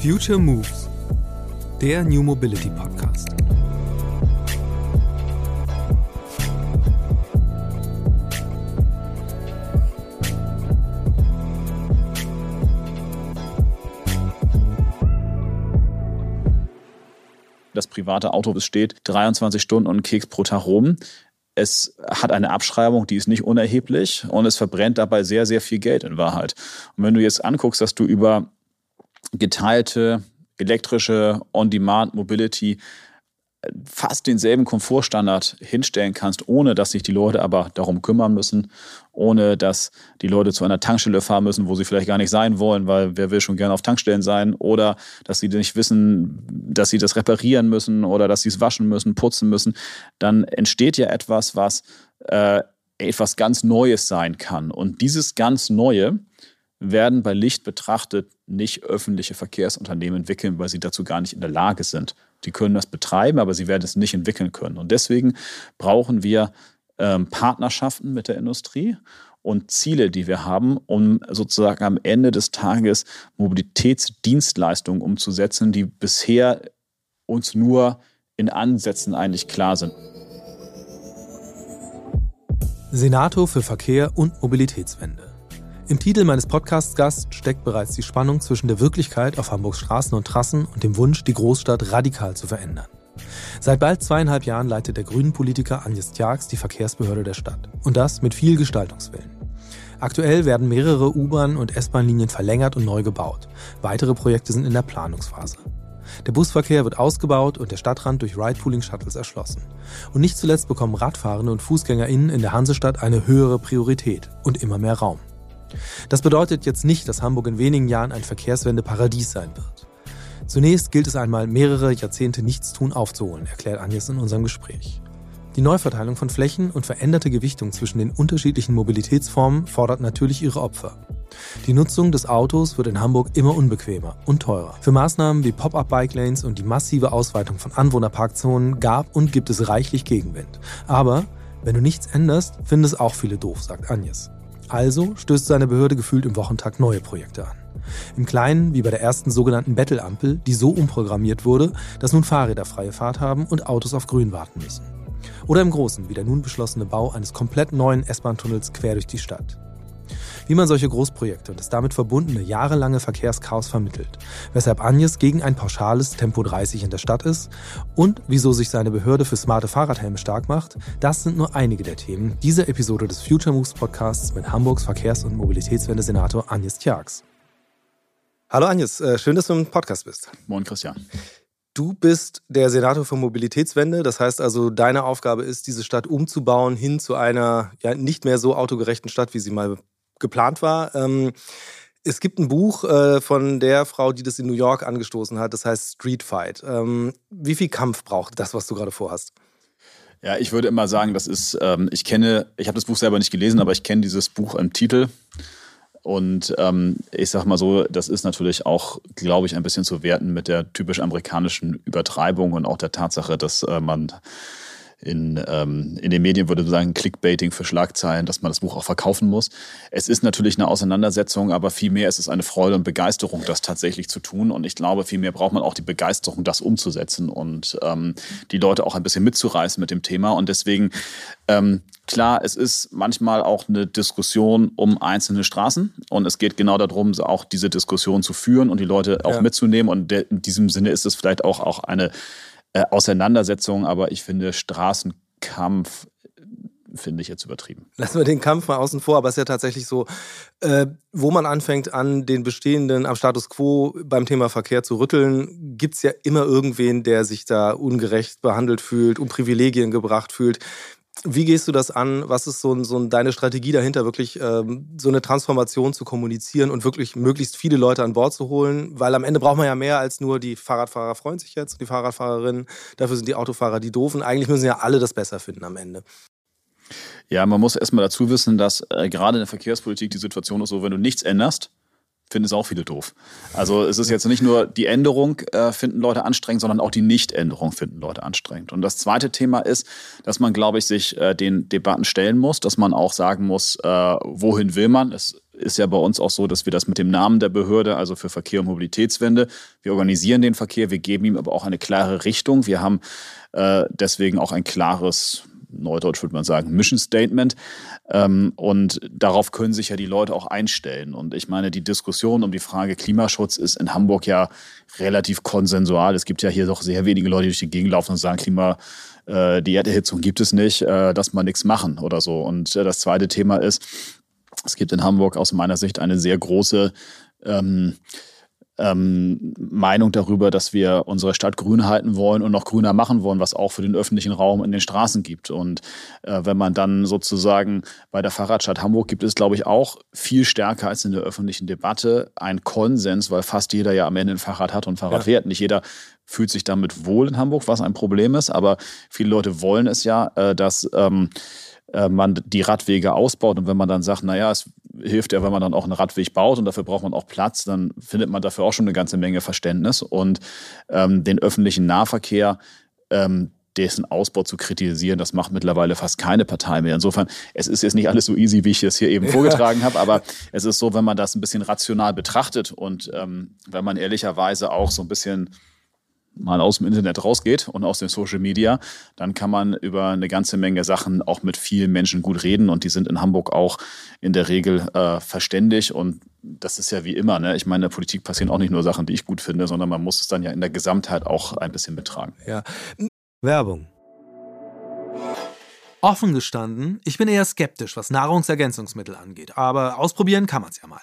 Future Moves, der New Mobility Podcast. Das private Auto steht 23 Stunden und Keks pro Tag rum. Es hat eine Abschreibung, die ist nicht unerheblich und es verbrennt dabei sehr, sehr viel Geld in Wahrheit. Und wenn du jetzt anguckst, dass du über geteilte elektrische On-Demand-Mobility fast denselben Komfortstandard hinstellen kannst, ohne dass sich die Leute aber darum kümmern müssen, ohne dass die Leute zu einer Tankstelle fahren müssen, wo sie vielleicht gar nicht sein wollen, weil wer will schon gerne auf Tankstellen sein, oder dass sie nicht wissen, dass sie das reparieren müssen oder dass sie es waschen müssen, putzen müssen, dann entsteht ja etwas, was äh, etwas ganz Neues sein kann. Und dieses ganz Neue werden bei Licht betrachtet nicht öffentliche Verkehrsunternehmen entwickeln, weil sie dazu gar nicht in der Lage sind. Die können das betreiben, aber sie werden es nicht entwickeln können. Und deswegen brauchen wir ähm, Partnerschaften mit der Industrie und Ziele, die wir haben, um sozusagen am Ende des Tages Mobilitätsdienstleistungen umzusetzen, die bisher uns nur in Ansätzen eigentlich klar sind. Senator für Verkehr und Mobilitätswende. Im Titel meines Podcast-Gasts steckt bereits die Spannung zwischen der Wirklichkeit auf Hamburgs Straßen und Trassen und dem Wunsch, die Großstadt radikal zu verändern. Seit bald zweieinhalb Jahren leitet der grünen Politiker Agnes Tjax die Verkehrsbehörde der Stadt. Und das mit viel Gestaltungswillen. Aktuell werden mehrere U-Bahn- und S-Bahn-Linien verlängert und neu gebaut. Weitere Projekte sind in der Planungsphase. Der Busverkehr wird ausgebaut und der Stadtrand durch Ride-Pooling-Shuttles erschlossen. Und nicht zuletzt bekommen Radfahrende und FußgängerInnen in der Hansestadt eine höhere Priorität und immer mehr Raum. Das bedeutet jetzt nicht, dass Hamburg in wenigen Jahren ein Verkehrswende-Paradies sein wird. Zunächst gilt es einmal, mehrere Jahrzehnte Nichtstun aufzuholen, erklärt Agnes in unserem Gespräch. Die Neuverteilung von Flächen und veränderte Gewichtung zwischen den unterschiedlichen Mobilitätsformen fordert natürlich ihre Opfer. Die Nutzung des Autos wird in Hamburg immer unbequemer und teurer. Für Maßnahmen wie Pop-up-Bike-Lanes und die massive Ausweitung von Anwohnerparkzonen gab und gibt es reichlich Gegenwind. Aber wenn du nichts änderst, finden es auch viele doof, sagt Agnes. Also stößt seine Behörde gefühlt im Wochentag neue Projekte an. Im Kleinen wie bei der ersten sogenannten Bettel-Ampel, die so umprogrammiert wurde, dass nun Fahrräder freie Fahrt haben und Autos auf Grün warten müssen. Oder im Großen wie der nun beschlossene Bau eines komplett neuen S-Bahn-Tunnels quer durch die Stadt wie man solche Großprojekte und das damit verbundene jahrelange Verkehrschaos vermittelt, weshalb Agnes gegen ein pauschales Tempo 30 in der Stadt ist und wieso sich seine Behörde für smarte Fahrradhelme stark macht, das sind nur einige der Themen dieser Episode des Future Moves Podcasts mit Hamburgs Verkehrs- und Mobilitätswende-Senator Agnes Tjax. Hallo Agnes, äh, schön, dass du im Podcast bist. Moin Christian. Du bist der Senator für Mobilitätswende. Das heißt also, deine Aufgabe ist, diese Stadt umzubauen hin zu einer ja, nicht mehr so autogerechten Stadt, wie sie mal geplant war. Ähm, es gibt ein Buch äh, von der Frau, die das in New York angestoßen hat, das heißt Street Fight. Ähm, wie viel Kampf braucht das, was du gerade vorhast? Ja, ich würde immer sagen, das ist, ähm, ich kenne, ich habe das Buch selber nicht gelesen, aber ich kenne dieses Buch im Titel. Und ähm, ich sag mal so, das ist natürlich auch, glaube ich, ein bisschen zu werten mit der typisch amerikanischen Übertreibung und auch der Tatsache, dass äh, man in, ähm, in den Medien würde man sagen, Clickbaiting für Schlagzeilen, dass man das Buch auch verkaufen muss. Es ist natürlich eine Auseinandersetzung, aber vielmehr ist es eine Freude und Begeisterung, das tatsächlich zu tun. Und ich glaube, vielmehr braucht man auch die Begeisterung, das umzusetzen und ähm, die Leute auch ein bisschen mitzureißen mit dem Thema. Und deswegen, ähm, klar, es ist manchmal auch eine Diskussion um einzelne Straßen. Und es geht genau darum, auch diese Diskussion zu führen und die Leute auch ja. mitzunehmen. Und in diesem Sinne ist es vielleicht auch, auch eine äh, Auseinandersetzung, aber ich finde Straßenkampf äh, finde ich jetzt übertrieben. Lassen wir den Kampf mal außen vor, aber es ist ja tatsächlich so, äh, wo man anfängt, an den bestehenden, am Status quo beim Thema Verkehr zu rütteln, gibt es ja immer irgendwen, der sich da ungerecht behandelt fühlt, um Privilegien gebracht fühlt. Wie gehst du das an? Was ist so, so deine Strategie dahinter, wirklich ähm, so eine Transformation zu kommunizieren und wirklich möglichst viele Leute an Bord zu holen? Weil am Ende braucht man ja mehr als nur die Fahrradfahrer freuen sich jetzt, die Fahrradfahrerinnen. Dafür sind die Autofahrer die Doofen. Eigentlich müssen ja alle das besser finden am Ende. Ja, man muss erstmal dazu wissen, dass äh, gerade in der Verkehrspolitik die Situation ist so, wenn du nichts änderst, finden es auch viele doof. Also es ist jetzt nicht nur die Änderung äh, finden Leute anstrengend, sondern auch die Nichtänderung finden Leute anstrengend. Und das zweite Thema ist, dass man, glaube ich, sich äh, den Debatten stellen muss, dass man auch sagen muss, äh, wohin will man. Es ist ja bei uns auch so, dass wir das mit dem Namen der Behörde, also für Verkehr und Mobilitätswende, wir organisieren den Verkehr, wir geben ihm aber auch eine klare Richtung. Wir haben äh, deswegen auch ein klares Neudeutsch würde man sagen, Mission Statement. Ähm, und darauf können sich ja die Leute auch einstellen. Und ich meine, die Diskussion um die Frage Klimaschutz ist in Hamburg ja relativ konsensual. Es gibt ja hier doch sehr wenige Leute, die durch die Gegend laufen und sagen, Klima, äh, die Erderhitzung gibt es nicht, äh, dass man nichts machen oder so. Und äh, das zweite Thema ist, es gibt in Hamburg aus meiner Sicht eine sehr große ähm, ähm, Meinung darüber, dass wir unsere Stadt grün halten wollen und noch grüner machen wollen, was auch für den öffentlichen Raum in den Straßen gibt. Und äh, wenn man dann sozusagen bei der Fahrradstadt Hamburg gibt es, glaube ich, auch viel stärker als in der öffentlichen Debatte ein Konsens, weil fast jeder ja am Ende ein Fahrrad hat und Fahrrad ja. fährt. Nicht jeder fühlt sich damit wohl in Hamburg, was ein Problem ist, aber viele Leute wollen es ja, äh, dass ähm, äh, man die Radwege ausbaut und wenn man dann sagt, naja, es hilft ja, wenn man dann auch einen Radweg baut und dafür braucht man auch Platz, dann findet man dafür auch schon eine ganze Menge Verständnis und ähm, den öffentlichen Nahverkehr, ähm, dessen Ausbau zu kritisieren, das macht mittlerweile fast keine Partei mehr. Insofern, es ist jetzt nicht alles so easy, wie ich es hier eben vorgetragen habe, aber es ist so, wenn man das ein bisschen rational betrachtet und ähm, wenn man ehrlicherweise auch so ein bisschen mal aus dem Internet rausgeht und aus den Social Media, dann kann man über eine ganze Menge Sachen auch mit vielen Menschen gut reden und die sind in Hamburg auch in der Regel äh, verständig und das ist ja wie immer, ne? Ich meine, in der Politik passieren auch nicht nur Sachen, die ich gut finde, sondern man muss es dann ja in der Gesamtheit auch ein bisschen betragen. Ja. Werbung. Offen gestanden, ich bin eher skeptisch, was Nahrungsergänzungsmittel angeht, aber ausprobieren kann man es ja mal.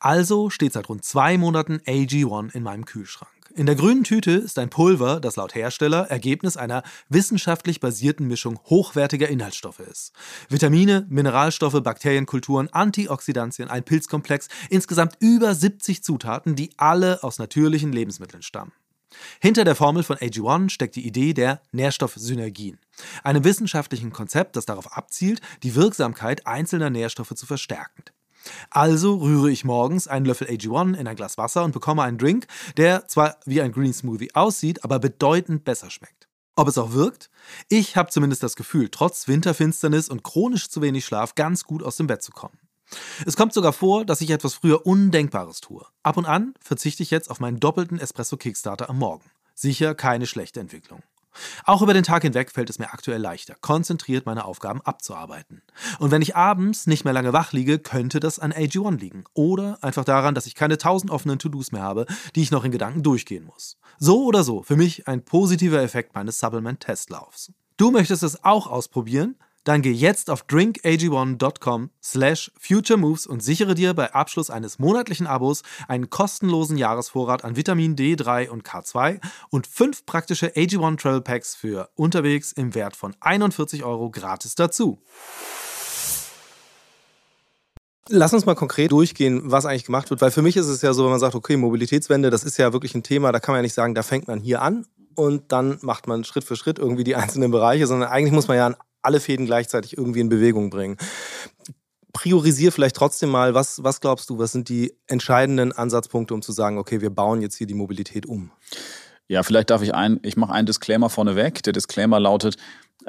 Also steht seit rund zwei Monaten AG1 in meinem Kühlschrank. In der grünen Tüte ist ein Pulver, das laut Hersteller Ergebnis einer wissenschaftlich basierten Mischung hochwertiger Inhaltsstoffe ist. Vitamine, Mineralstoffe, Bakterienkulturen, Antioxidantien, ein Pilzkomplex, insgesamt über 70 Zutaten, die alle aus natürlichen Lebensmitteln stammen. Hinter der Formel von AG1 steckt die Idee der Nährstoffsynergien, einem wissenschaftlichen Konzept, das darauf abzielt, die Wirksamkeit einzelner Nährstoffe zu verstärken. Also rühre ich morgens einen Löffel AG1 in ein Glas Wasser und bekomme einen Drink, der zwar wie ein Green Smoothie aussieht, aber bedeutend besser schmeckt. Ob es auch wirkt? Ich habe zumindest das Gefühl, trotz Winterfinsternis und chronisch zu wenig Schlaf ganz gut aus dem Bett zu kommen. Es kommt sogar vor, dass ich etwas früher Undenkbares tue. Ab und an verzichte ich jetzt auf meinen doppelten Espresso Kickstarter am Morgen. Sicher keine schlechte Entwicklung. Auch über den Tag hinweg fällt es mir aktuell leichter, konzentriert meine Aufgaben abzuarbeiten. Und wenn ich abends nicht mehr lange wach liege, könnte das an AG1 liegen. Oder einfach daran, dass ich keine tausend offenen To-Dos mehr habe, die ich noch in Gedanken durchgehen muss. So oder so, für mich ein positiver Effekt meines Supplement-Testlaufs. Du möchtest es auch ausprobieren? Dann geh jetzt auf drinkag1.com slash futuremoves und sichere dir bei Abschluss eines monatlichen Abos einen kostenlosen Jahresvorrat an Vitamin D3 und K2 und fünf praktische AG1 Travel Packs für unterwegs im Wert von 41 Euro gratis dazu. Lass uns mal konkret durchgehen, was eigentlich gemacht wird, weil für mich ist es ja so, wenn man sagt, okay, Mobilitätswende, das ist ja wirklich ein Thema, da kann man ja nicht sagen, da fängt man hier an und dann macht man Schritt für Schritt irgendwie die einzelnen Bereiche, sondern eigentlich muss man ja an alle Fäden gleichzeitig irgendwie in Bewegung bringen. Priorisier vielleicht trotzdem mal, was, was glaubst du, was sind die entscheidenden Ansatzpunkte, um zu sagen, okay, wir bauen jetzt hier die Mobilität um? Ja, vielleicht darf ich ein, ich mache einen Disclaimer vorneweg. Der Disclaimer lautet,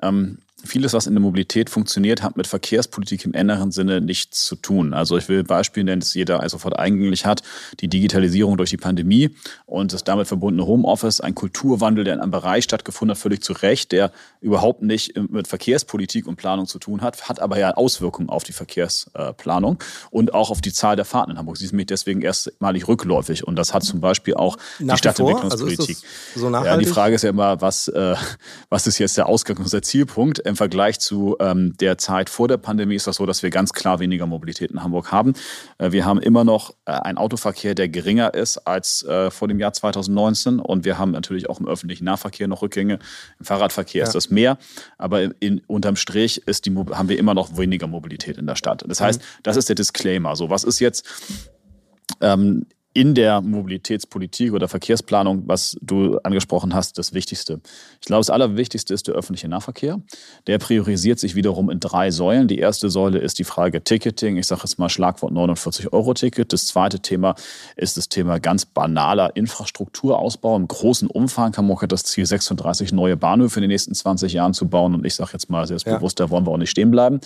ähm, vieles, was in der Mobilität funktioniert, hat mit Verkehrspolitik im engeren Sinne nichts zu tun. Also ich will Beispiele nennen, das jeder sofort eigentlich hat. Die Digitalisierung durch die Pandemie und das damit verbundene Homeoffice, ein Kulturwandel, der in einem Bereich stattgefunden hat, völlig zu Recht, der überhaupt nicht mit Verkehrspolitik und Planung zu tun hat, hat aber ja Auswirkungen auf die Verkehrsplanung und auch auf die Zahl der Fahrten in Hamburg. Sie ist nämlich deswegen erstmalig rückläufig und das hat zum Beispiel auch Nach die Stadtentwicklungspolitik. Also so ja, die Frage ist ja immer, was, äh, was ist jetzt der Ausgang und der Zielpunkt? Im Vergleich zu ähm, der Zeit vor der Pandemie ist das so, dass wir ganz klar weniger Mobilität in Hamburg haben. Äh, wir haben immer noch äh, einen Autoverkehr, der geringer ist als äh, vor dem Jahr 2019 und wir haben natürlich auch im öffentlichen Nahverkehr noch Rückgänge. Im Fahrradverkehr ja. ist das mehr, aber in, unterm Strich ist die, haben wir immer noch weniger Mobilität in der Stadt. Das heißt, mhm. das ist der Disclaimer. So, was ist jetzt ähm, in der Mobilitätspolitik oder Verkehrsplanung, was du angesprochen hast, das Wichtigste. Ich glaube, das Allerwichtigste ist der öffentliche Nahverkehr. Der priorisiert sich wiederum in drei Säulen. Die erste Säule ist die Frage Ticketing. Ich sage jetzt mal Schlagwort 49-Euro-Ticket. Das zweite Thema ist das Thema ganz banaler Infrastrukturausbau. Im großen Umfang Hamburg hat das Ziel, 36 neue Bahnhöfe in den nächsten 20 Jahren zu bauen. Und ich sage jetzt mal selbstbewusst, ja. da wollen wir auch nicht stehen bleiben.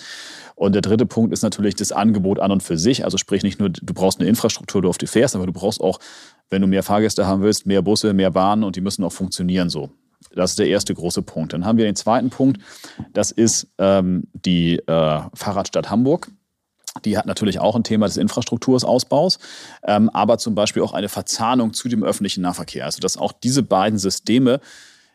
Und der dritte Punkt ist natürlich das Angebot an und für sich. Also sprich nicht nur, du brauchst eine Infrastruktur, du auf die fährst, aber du brauchst auch, wenn du mehr Fahrgäste haben willst, mehr Busse, mehr Bahnen und die müssen auch funktionieren so. Das ist der erste große Punkt. Dann haben wir den zweiten Punkt, das ist ähm, die äh, Fahrradstadt Hamburg. Die hat natürlich auch ein Thema des Infrastrukturausbaus, ähm, aber zum Beispiel auch eine Verzahnung zu dem öffentlichen Nahverkehr. Also dass auch diese beiden Systeme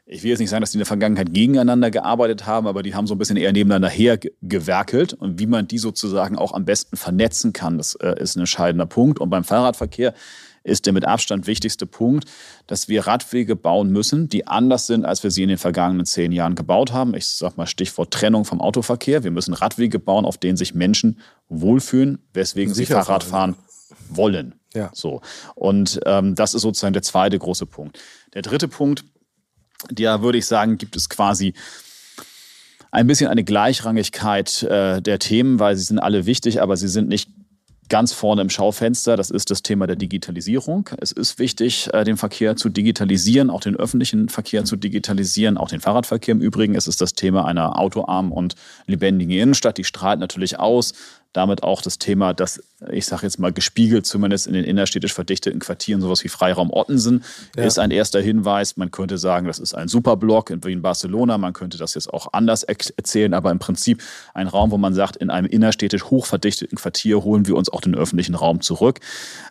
ich will jetzt nicht sagen, dass die in der Vergangenheit gegeneinander gearbeitet haben, aber die haben so ein bisschen eher nebeneinander hergewerkelt. Und wie man die sozusagen auch am besten vernetzen kann, das äh, ist ein entscheidender Punkt. Und beim Fahrradverkehr ist der mit Abstand wichtigste Punkt, dass wir Radwege bauen müssen, die anders sind, als wir sie in den vergangenen zehn Jahren gebaut haben. Ich sage mal Stichwort Trennung vom Autoverkehr. Wir müssen Radwege bauen, auf denen sich Menschen wohlfühlen, weswegen Sicher sie Fahrrad fahren wollen. Ja. So. Und ähm, das ist sozusagen der zweite große Punkt. Der dritte Punkt, ja, würde ich sagen, gibt es quasi ein bisschen eine Gleichrangigkeit äh, der Themen, weil sie sind alle wichtig, aber sie sind nicht ganz vorne im Schaufenster. Das ist das Thema der Digitalisierung. Es ist wichtig, äh, den Verkehr zu digitalisieren, auch den öffentlichen Verkehr zu digitalisieren, auch den Fahrradverkehr im Übrigen. Es ist das Thema einer autoarmen und lebendigen Innenstadt. Die strahlt natürlich aus damit auch das Thema, dass ich sage jetzt mal gespiegelt zumindest in den innerstädtisch verdichteten Quartieren sowas wie Freiraum Ottensen ja. ist ein erster Hinweis. Man könnte sagen, das ist ein Superblock in Wien Barcelona. Man könnte das jetzt auch anders erzählen, aber im Prinzip ein Raum, wo man sagt, in einem innerstädtisch hochverdichteten Quartier holen wir uns auch den öffentlichen Raum zurück.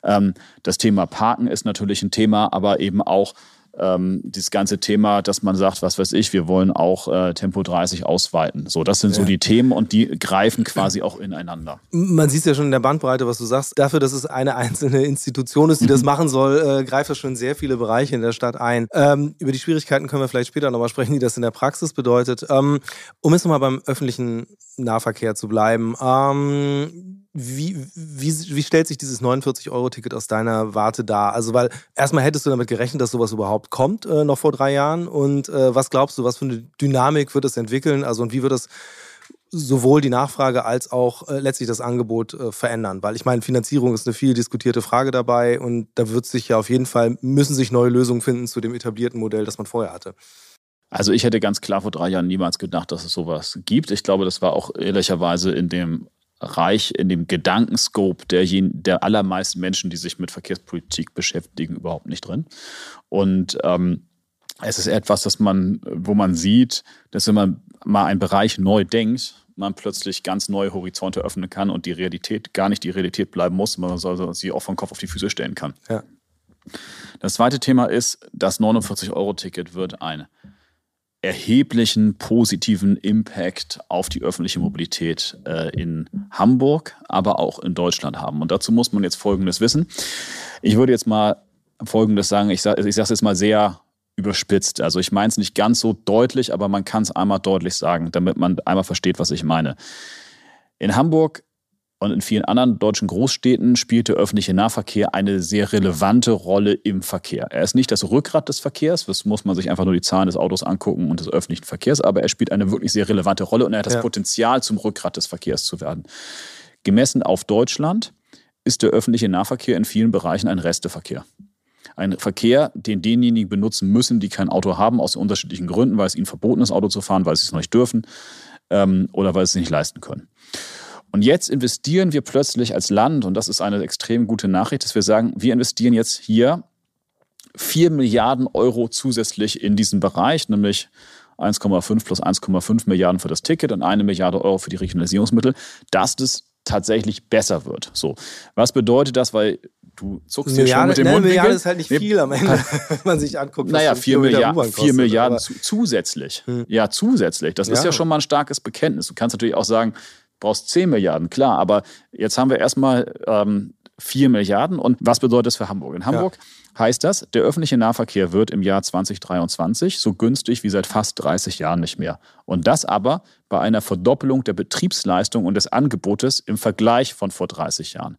Ähm, das Thema Parken ist natürlich ein Thema, aber eben auch ähm, dieses ganze Thema, dass man sagt, was weiß ich, wir wollen auch äh, Tempo 30 ausweiten. So, das sind ja. so die Themen und die greifen quasi auch ineinander. Man sieht ja schon in der Bandbreite, was du sagst. Dafür, dass es eine einzelne Institution ist, die das mhm. machen soll, äh, greift das schon sehr viele Bereiche in der Stadt ein. Ähm, über die Schwierigkeiten können wir vielleicht später nochmal sprechen, die das in der Praxis bedeutet. Ähm, um jetzt nochmal beim öffentlichen Nahverkehr zu bleiben. Ähm, wie, wie, wie stellt sich dieses 49-Euro-Ticket aus deiner Warte dar? Also, weil erstmal hättest du damit gerechnet, dass sowas überhaupt kommt, äh, noch vor drei Jahren. Und äh, was glaubst du, was für eine Dynamik wird es entwickeln? Also, und wie wird es sowohl die Nachfrage als auch äh, letztlich das Angebot äh, verändern? Weil ich meine, Finanzierung ist eine viel diskutierte Frage dabei und da wird sich ja auf jeden Fall, müssen sich neue Lösungen finden zu dem etablierten Modell, das man vorher hatte. Also ich hätte ganz klar vor drei Jahren niemals gedacht, dass es sowas gibt. Ich glaube, das war auch ehrlicherweise in dem Reich in dem Gedankenscope der, der allermeisten Menschen, die sich mit Verkehrspolitik beschäftigen, überhaupt nicht drin. Und ähm, es ist etwas, das man, wo man sieht, dass wenn man mal einen Bereich neu denkt, man plötzlich ganz neue Horizonte öffnen kann und die Realität gar nicht die Realität bleiben muss, man soll sie auch vom Kopf auf die Füße stellen kann. Ja. Das zweite Thema ist, das 49-Euro-Ticket wird ein erheblichen positiven Impact auf die öffentliche Mobilität äh, in Hamburg, aber auch in Deutschland haben. Und dazu muss man jetzt Folgendes wissen. Ich würde jetzt mal Folgendes sagen, ich sage ich es jetzt mal sehr überspitzt. Also ich meine es nicht ganz so deutlich, aber man kann es einmal deutlich sagen, damit man einmal versteht, was ich meine. In Hamburg und in vielen anderen deutschen Großstädten spielt der öffentliche Nahverkehr eine sehr relevante Rolle im Verkehr. Er ist nicht das Rückgrat des Verkehrs, das muss man sich einfach nur die Zahlen des Autos angucken und des öffentlichen Verkehrs, aber er spielt eine wirklich sehr relevante Rolle und er hat das ja. Potenzial, zum Rückgrat des Verkehrs zu werden. Gemessen auf Deutschland ist der öffentliche Nahverkehr in vielen Bereichen ein Resteverkehr. Ein Verkehr, den denjenigen benutzen müssen, die kein Auto haben, aus unterschiedlichen Gründen, weil es ihnen verboten ist, Auto zu fahren, weil sie es noch nicht dürfen ähm, oder weil sie es nicht leisten können. Und jetzt investieren wir plötzlich als Land, und das ist eine extrem gute Nachricht, dass wir sagen, wir investieren jetzt hier 4 Milliarden Euro zusätzlich in diesen Bereich, nämlich 1,5 plus 1,5 Milliarden für das Ticket und eine Milliarde Euro für die Regionalisierungsmittel, dass das tatsächlich besser wird. So, was bedeutet das? Weil du zuckst hier schon mit dem ne, Mund. Milliarde ist halt nicht viel am Ende, wenn man sich anguckt. Naja, 4 Milliarden, 4 Milliarden zu, zusätzlich. Hm. Ja, zusätzlich. Das ja. ist ja schon mal ein starkes Bekenntnis. Du kannst natürlich auch sagen, brauchst 10 Milliarden, klar, aber jetzt haben wir erstmal ähm, 4 Milliarden. Und was bedeutet das für Hamburg? In Hamburg ja. heißt das, der öffentliche Nahverkehr wird im Jahr 2023 so günstig wie seit fast 30 Jahren nicht mehr. Und das aber bei einer Verdoppelung der Betriebsleistung und des Angebotes im Vergleich von vor 30 Jahren.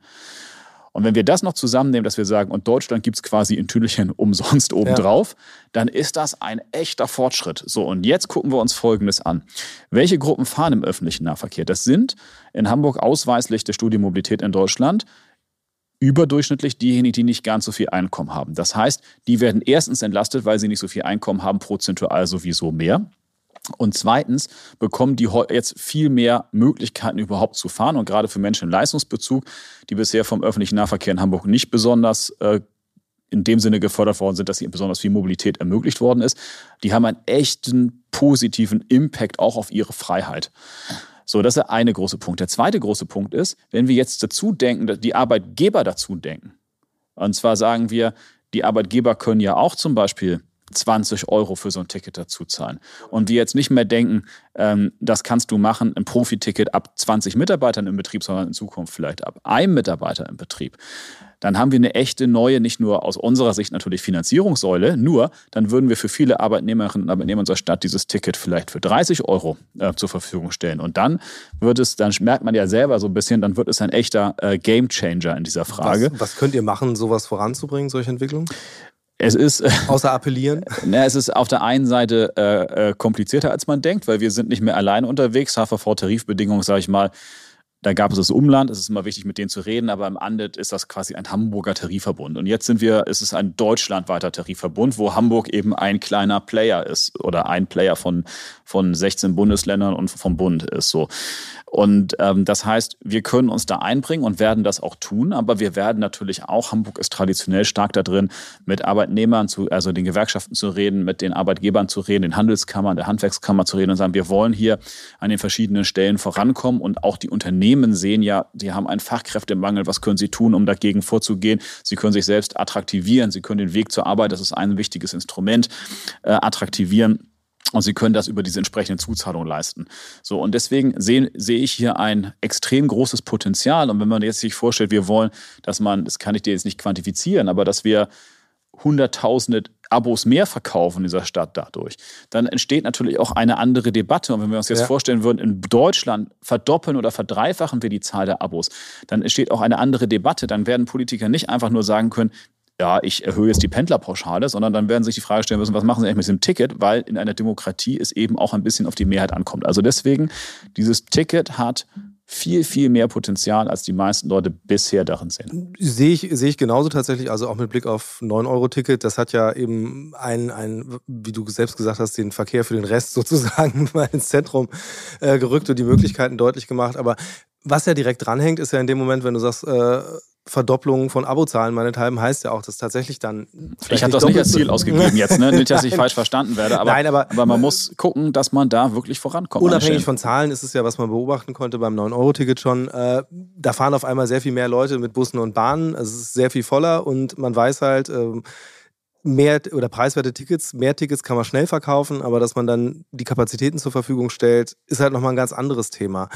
Und wenn wir das noch zusammennehmen, dass wir sagen, und Deutschland gibt es quasi in Tüdelchen umsonst obendrauf, ja. dann ist das ein echter Fortschritt. So, und jetzt gucken wir uns Folgendes an. Welche Gruppen fahren im öffentlichen Nahverkehr? Das sind in Hamburg ausweislich der Studie Mobilität in Deutschland überdurchschnittlich diejenigen, die nicht ganz so viel Einkommen haben. Das heißt, die werden erstens entlastet, weil sie nicht so viel Einkommen haben, prozentual sowieso mehr. Und zweitens bekommen die jetzt viel mehr Möglichkeiten überhaupt zu fahren. Und gerade für Menschen im Leistungsbezug, die bisher vom öffentlichen Nahverkehr in Hamburg nicht besonders äh, in dem Sinne gefördert worden sind, dass ihnen besonders viel Mobilität ermöglicht worden ist, die haben einen echten positiven Impact auch auf ihre Freiheit. So, das ist der eine große Punkt. Der zweite große Punkt ist, wenn wir jetzt dazu denken, die Arbeitgeber dazu denken. Und zwar sagen wir, die Arbeitgeber können ja auch zum Beispiel 20 Euro für so ein Ticket dazu zahlen. Und wir jetzt nicht mehr denken, ähm, das kannst du machen, ein Profiticket ab 20 Mitarbeitern im Betrieb, sondern in Zukunft vielleicht ab einem Mitarbeiter im Betrieb. Dann haben wir eine echte neue, nicht nur aus unserer Sicht natürlich Finanzierungssäule, nur dann würden wir für viele Arbeitnehmerinnen und Arbeitnehmer unserer Stadt dieses Ticket vielleicht für 30 Euro äh, zur Verfügung stellen. Und dann wird es, dann merkt man ja selber so ein bisschen, dann wird es ein echter äh, Game Changer in dieser Frage. Was, was könnt ihr machen, sowas voranzubringen, solche Entwicklungen? Es ist. Außer appellieren? Na, es ist auf der einen Seite äh, äh, komplizierter, als man denkt, weil wir sind nicht mehr allein unterwegs. HVV-Tarifbedingungen, sage ich mal, da gab es das Umland, es ist immer wichtig, mit denen zu reden, aber im Andet ist das quasi ein Hamburger Tarifverbund. Und jetzt sind wir, es ist ein deutschlandweiter Tarifverbund, wo Hamburg eben ein kleiner Player ist oder ein Player von, von 16 Bundesländern und vom Bund ist so. Und ähm, das heißt, wir können uns da einbringen und werden das auch tun, aber wir werden natürlich auch, Hamburg ist traditionell stark da drin, mit Arbeitnehmern, zu, also den Gewerkschaften zu reden, mit den Arbeitgebern zu reden, den Handelskammern, der Handwerkskammer zu reden und sagen, wir wollen hier an den verschiedenen Stellen vorankommen und auch die Unternehmen sehen ja, sie haben einen Fachkräftemangel, was können sie tun, um dagegen vorzugehen? Sie können sich selbst attraktivieren, sie können den Weg zur Arbeit, das ist ein wichtiges Instrument, äh, attraktivieren und sie können das über diese entsprechenden Zuzahlungen leisten. So, und deswegen sehe, sehe ich hier ein extrem großes Potenzial. Und wenn man jetzt sich vorstellt, wir wollen, dass man, das kann ich dir jetzt nicht quantifizieren, aber dass wir Hunderttausende Abos mehr verkaufen in dieser Stadt dadurch, dann entsteht natürlich auch eine andere Debatte. Und wenn wir uns jetzt ja. vorstellen würden, in Deutschland verdoppeln oder verdreifachen wir die Zahl der Abos, dann entsteht auch eine andere Debatte. Dann werden Politiker nicht einfach nur sagen können, ja, ich erhöhe jetzt die Pendlerpauschale, sondern dann werden sich die Frage stellen müssen, was machen sie eigentlich mit dem Ticket, weil in einer Demokratie es eben auch ein bisschen auf die Mehrheit ankommt. Also deswegen, dieses Ticket hat viel, viel mehr Potenzial, als die meisten Leute bisher darin sehen. Sehe ich, sehe ich genauso tatsächlich, also auch mit Blick auf 9-Euro-Ticket. Das hat ja eben ein, ein, wie du selbst gesagt hast, den Verkehr für den Rest sozusagen mal ins Zentrum äh, gerückt und die Möglichkeiten deutlich gemacht. Aber was ja direkt dranhängt, ist ja in dem Moment, wenn du sagst, äh, Verdopplung von Abozahlen meinethalben heißt ja auch, dass tatsächlich dann. Ich habe das nicht als Ziel ausgegeben jetzt, ne? nicht, dass ich falsch verstanden werde, aber, Nein, aber, aber man muss gucken, dass man da wirklich vorankommt. Unabhängig von Zahlen ist es ja, was man beobachten konnte beim 9-Euro-Ticket schon. Äh, da fahren auf einmal sehr viel mehr Leute mit Bussen und Bahnen. Es ist sehr viel voller und man weiß halt, äh, mehr oder preiswerte Tickets, mehr Tickets kann man schnell verkaufen, aber dass man dann die Kapazitäten zur Verfügung stellt, ist halt nochmal ein ganz anderes Thema.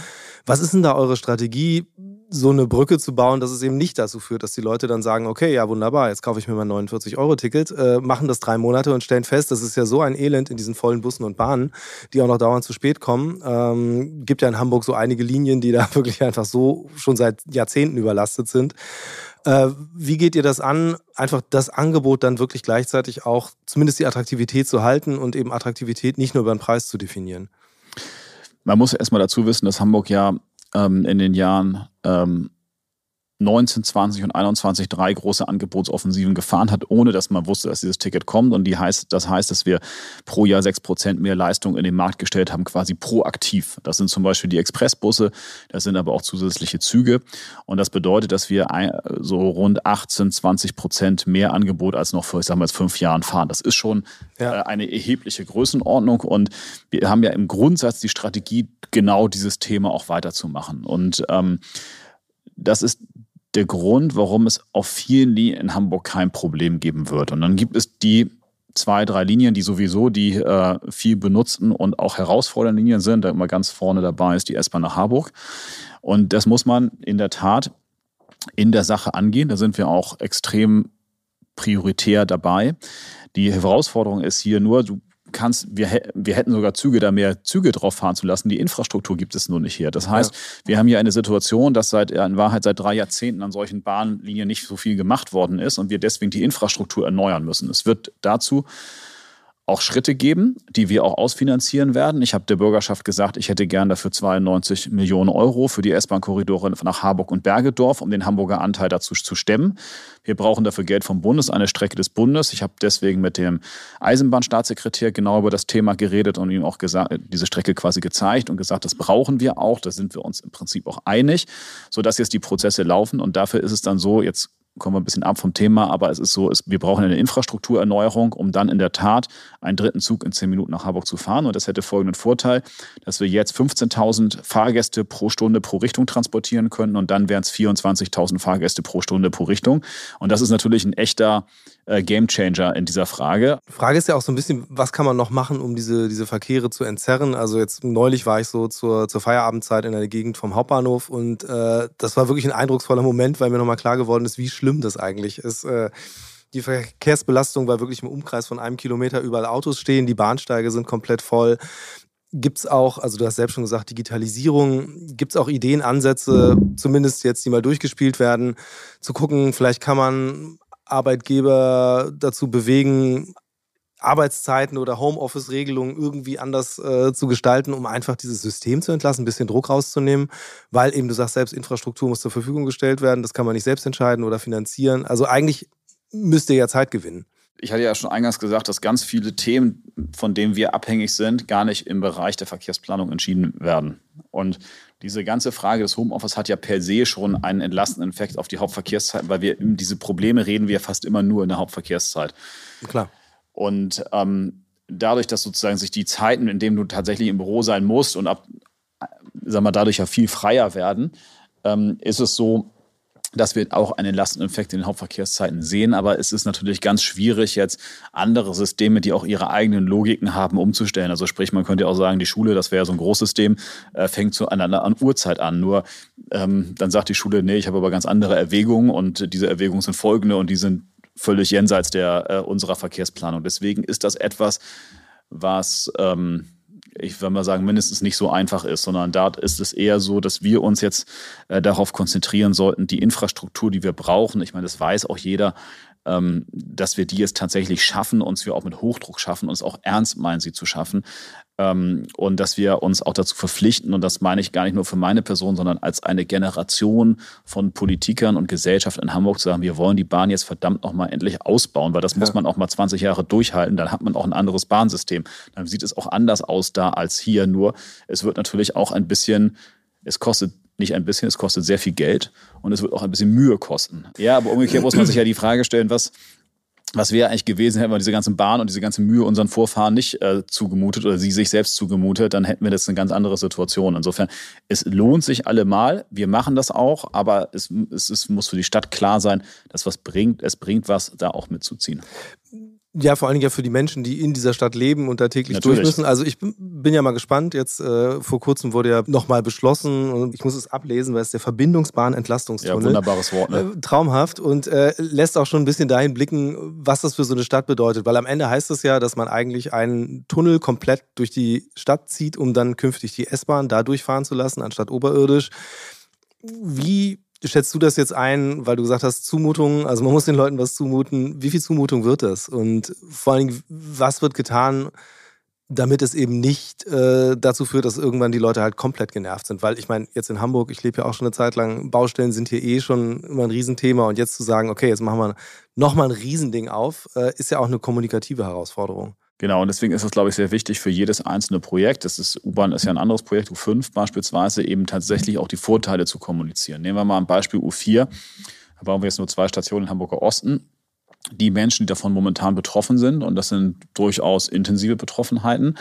Was ist denn da eure Strategie, so eine Brücke zu bauen, dass es eben nicht dazu führt, dass die Leute dann sagen, okay, ja wunderbar, jetzt kaufe ich mir mein 49-Euro-Ticket, äh, machen das drei Monate und stellen fest, das ist ja so ein Elend in diesen vollen Bussen und Bahnen, die auch noch dauernd zu spät kommen. Ähm, gibt ja in Hamburg so einige Linien, die da wirklich einfach so schon seit Jahrzehnten überlastet sind. Äh, wie geht ihr das an, einfach das Angebot dann wirklich gleichzeitig auch zumindest die Attraktivität zu halten und eben Attraktivität nicht nur über den Preis zu definieren? Man muss erstmal dazu wissen, dass Hamburg ja ähm, in den Jahren ähm, 19, 20 und 21 drei große Angebotsoffensiven gefahren hat, ohne dass man wusste, dass dieses Ticket kommt. Und die heißt, das heißt, dass wir pro Jahr 6 Prozent mehr Leistung in den Markt gestellt haben, quasi proaktiv. Das sind zum Beispiel die Expressbusse, das sind aber auch zusätzliche Züge. Und das bedeutet, dass wir so rund 18, 20 Prozent mehr Angebot als noch vor, ich sag mal, fünf Jahren fahren. Das ist schon ja. Äh, eine erhebliche Größenordnung. Und wir haben ja im Grundsatz die Strategie, genau dieses Thema auch weiterzumachen. Und ähm, das ist der Grund, warum es auf vielen Linien in Hamburg kein Problem geben wird. Und dann gibt es die zwei, drei Linien, die sowieso die äh, viel benutzten und auch herausfordernden Linien sind. Da immer ganz vorne dabei ist die S-Bahn nach Harburg. Und das muss man in der Tat in der Sache angehen. Da sind wir auch extrem prioritär dabei. Die Herausforderung ist hier nur, du kannst, wir, wir hätten sogar Züge da mehr Züge drauf fahren zu lassen. Die Infrastruktur gibt es nur nicht hier. Das heißt, ja. wir haben hier eine Situation, dass seit in Wahrheit seit drei Jahrzehnten an solchen Bahnlinien nicht so viel gemacht worden ist und wir deswegen die Infrastruktur erneuern müssen. Es wird dazu auch Schritte geben, die wir auch ausfinanzieren werden. Ich habe der Bürgerschaft gesagt, ich hätte gern dafür 92 Millionen Euro für die S-Bahn-Korridore nach Harburg und Bergedorf, um den Hamburger Anteil dazu zu stemmen. Wir brauchen dafür Geld vom Bundes, eine Strecke des Bundes. Ich habe deswegen mit dem Eisenbahnstaatssekretär genau über das Thema geredet und ihm auch gesagt, diese Strecke quasi gezeigt und gesagt, das brauchen wir auch. Da sind wir uns im Prinzip auch einig, sodass jetzt die Prozesse laufen. Und dafür ist es dann so, jetzt kommen wir ein bisschen ab vom Thema, aber es ist so, es, wir brauchen eine Infrastrukturerneuerung, um dann in der Tat einen dritten Zug in zehn Minuten nach Harburg zu fahren. Und das hätte folgenden Vorteil, dass wir jetzt 15.000 Fahrgäste pro Stunde pro Richtung transportieren können und dann wären es 24.000 Fahrgäste pro Stunde pro Richtung. Und das ist natürlich ein echter äh, Gamechanger in dieser Frage. Die Frage ist ja auch so ein bisschen, was kann man noch machen, um diese, diese Verkehre zu entzerren? Also jetzt neulich war ich so zur, zur Feierabendzeit in der Gegend vom Hauptbahnhof und äh, das war wirklich ein eindrucksvoller Moment, weil mir nochmal klar geworden ist, wie schlimm das eigentlich ist. Äh, die Verkehrsbelastung war wirklich im Umkreis von einem Kilometer überall Autos stehen, die Bahnsteige sind komplett voll. Gibt es auch, also du hast selbst schon gesagt, Digitalisierung, gibt es auch Ideen, Ansätze, zumindest jetzt, die mal durchgespielt werden, zu gucken, vielleicht kann man Arbeitgeber dazu bewegen, Arbeitszeiten oder Homeoffice-Regelungen irgendwie anders äh, zu gestalten, um einfach dieses System zu entlassen, ein bisschen Druck rauszunehmen, weil eben du sagst selbst, Infrastruktur muss zur Verfügung gestellt werden, das kann man nicht selbst entscheiden oder finanzieren. Also eigentlich müsst ihr ja Zeit gewinnen. Ich hatte ja schon eingangs gesagt, dass ganz viele Themen, von denen wir abhängig sind, gar nicht im Bereich der Verkehrsplanung entschieden werden. Und diese ganze Frage des Homeoffice hat ja per se schon einen entlastenden Effekt auf die Hauptverkehrszeit, weil wir diese Probleme reden wir fast immer nur in der Hauptverkehrszeit. Klar. Und ähm, dadurch, dass sozusagen sich die Zeiten, in denen du tatsächlich im Büro sein musst und ab, sag mal, dadurch ja viel freier werden, ähm, ist es so, dass wir auch einen Lasteneffekt in den Hauptverkehrszeiten sehen. Aber es ist natürlich ganz schwierig, jetzt andere Systeme, die auch ihre eigenen Logiken haben, umzustellen. Also sprich, man könnte auch sagen, die Schule, das wäre so ein Großsystem, äh, fängt zu einer an Uhrzeit an. Nur ähm, dann sagt die Schule, nee, ich habe aber ganz andere Erwägungen und diese Erwägungen sind folgende und die sind völlig jenseits der äh, unserer Verkehrsplanung. Deswegen ist das etwas, was ähm, ich würde mal sagen, mindestens nicht so einfach ist, sondern da ist es eher so, dass wir uns jetzt äh, darauf konzentrieren sollten, die Infrastruktur, die wir brauchen, ich meine, das weiß auch jeder, ähm, dass wir die jetzt tatsächlich schaffen, uns wir auch mit Hochdruck schaffen, uns auch ernst meinen, sie zu schaffen. Ähm, und dass wir uns auch dazu verpflichten, und das meine ich gar nicht nur für meine Person, sondern als eine Generation von Politikern und Gesellschaft in Hamburg zu sagen, wir wollen die Bahn jetzt verdammt nochmal endlich ausbauen, weil das ja. muss man auch mal 20 Jahre durchhalten, dann hat man auch ein anderes Bahnsystem. Dann sieht es auch anders aus da als hier, nur es wird natürlich auch ein bisschen, es kostet nicht ein bisschen, es kostet sehr viel Geld und es wird auch ein bisschen Mühe kosten. Ja, aber umgekehrt muss man sich ja die Frage stellen, was, was wäre eigentlich gewesen, hätten wir diese ganze Bahn und diese ganze Mühe unseren Vorfahren nicht äh, zugemutet oder sie sich selbst zugemutet, dann hätten wir jetzt eine ganz andere Situation. Insofern, es lohnt sich allemal, wir machen das auch, aber es, es, es muss für die Stadt klar sein, dass was bringt, es bringt was, da auch mitzuziehen. Ja, vor allen Dingen ja für die Menschen, die in dieser Stadt leben und da täglich Natürlich. durch müssen. Also ich bin ja mal gespannt. Jetzt äh, vor kurzem wurde ja nochmal beschlossen und ich muss es ablesen, weil es der Verbindungsbahn-Entlastungstunnel. Ja, wunderbares Wort. Ne? Äh, traumhaft und äh, lässt auch schon ein bisschen dahin blicken, was das für so eine Stadt bedeutet. Weil am Ende heißt es ja, dass man eigentlich einen Tunnel komplett durch die Stadt zieht, um dann künftig die S-Bahn da durchfahren zu lassen, anstatt oberirdisch. Wie schätzt du das jetzt ein, weil du gesagt hast, Zumutung, also man muss den Leuten was zumuten. Wie viel Zumutung wird das? Und vor allen Dingen, was wird getan, damit es eben nicht äh, dazu führt, dass irgendwann die Leute halt komplett genervt sind? Weil ich meine, jetzt in Hamburg, ich lebe ja auch schon eine Zeit lang, Baustellen sind hier eh schon immer ein Riesenthema. Und jetzt zu sagen, okay, jetzt machen wir nochmal ein Riesending auf, äh, ist ja auch eine kommunikative Herausforderung. Genau, und deswegen ist es, glaube ich, sehr wichtig für jedes einzelne Projekt. Das ist, U-Bahn ist ja ein anderes Projekt, U5 beispielsweise, eben tatsächlich auch die Vorteile zu kommunizieren. Nehmen wir mal ein Beispiel U4. Da bauen wir jetzt nur zwei Stationen in Hamburger Osten. Die Menschen, die davon momentan betroffen sind, und das sind durchaus intensive Betroffenheiten,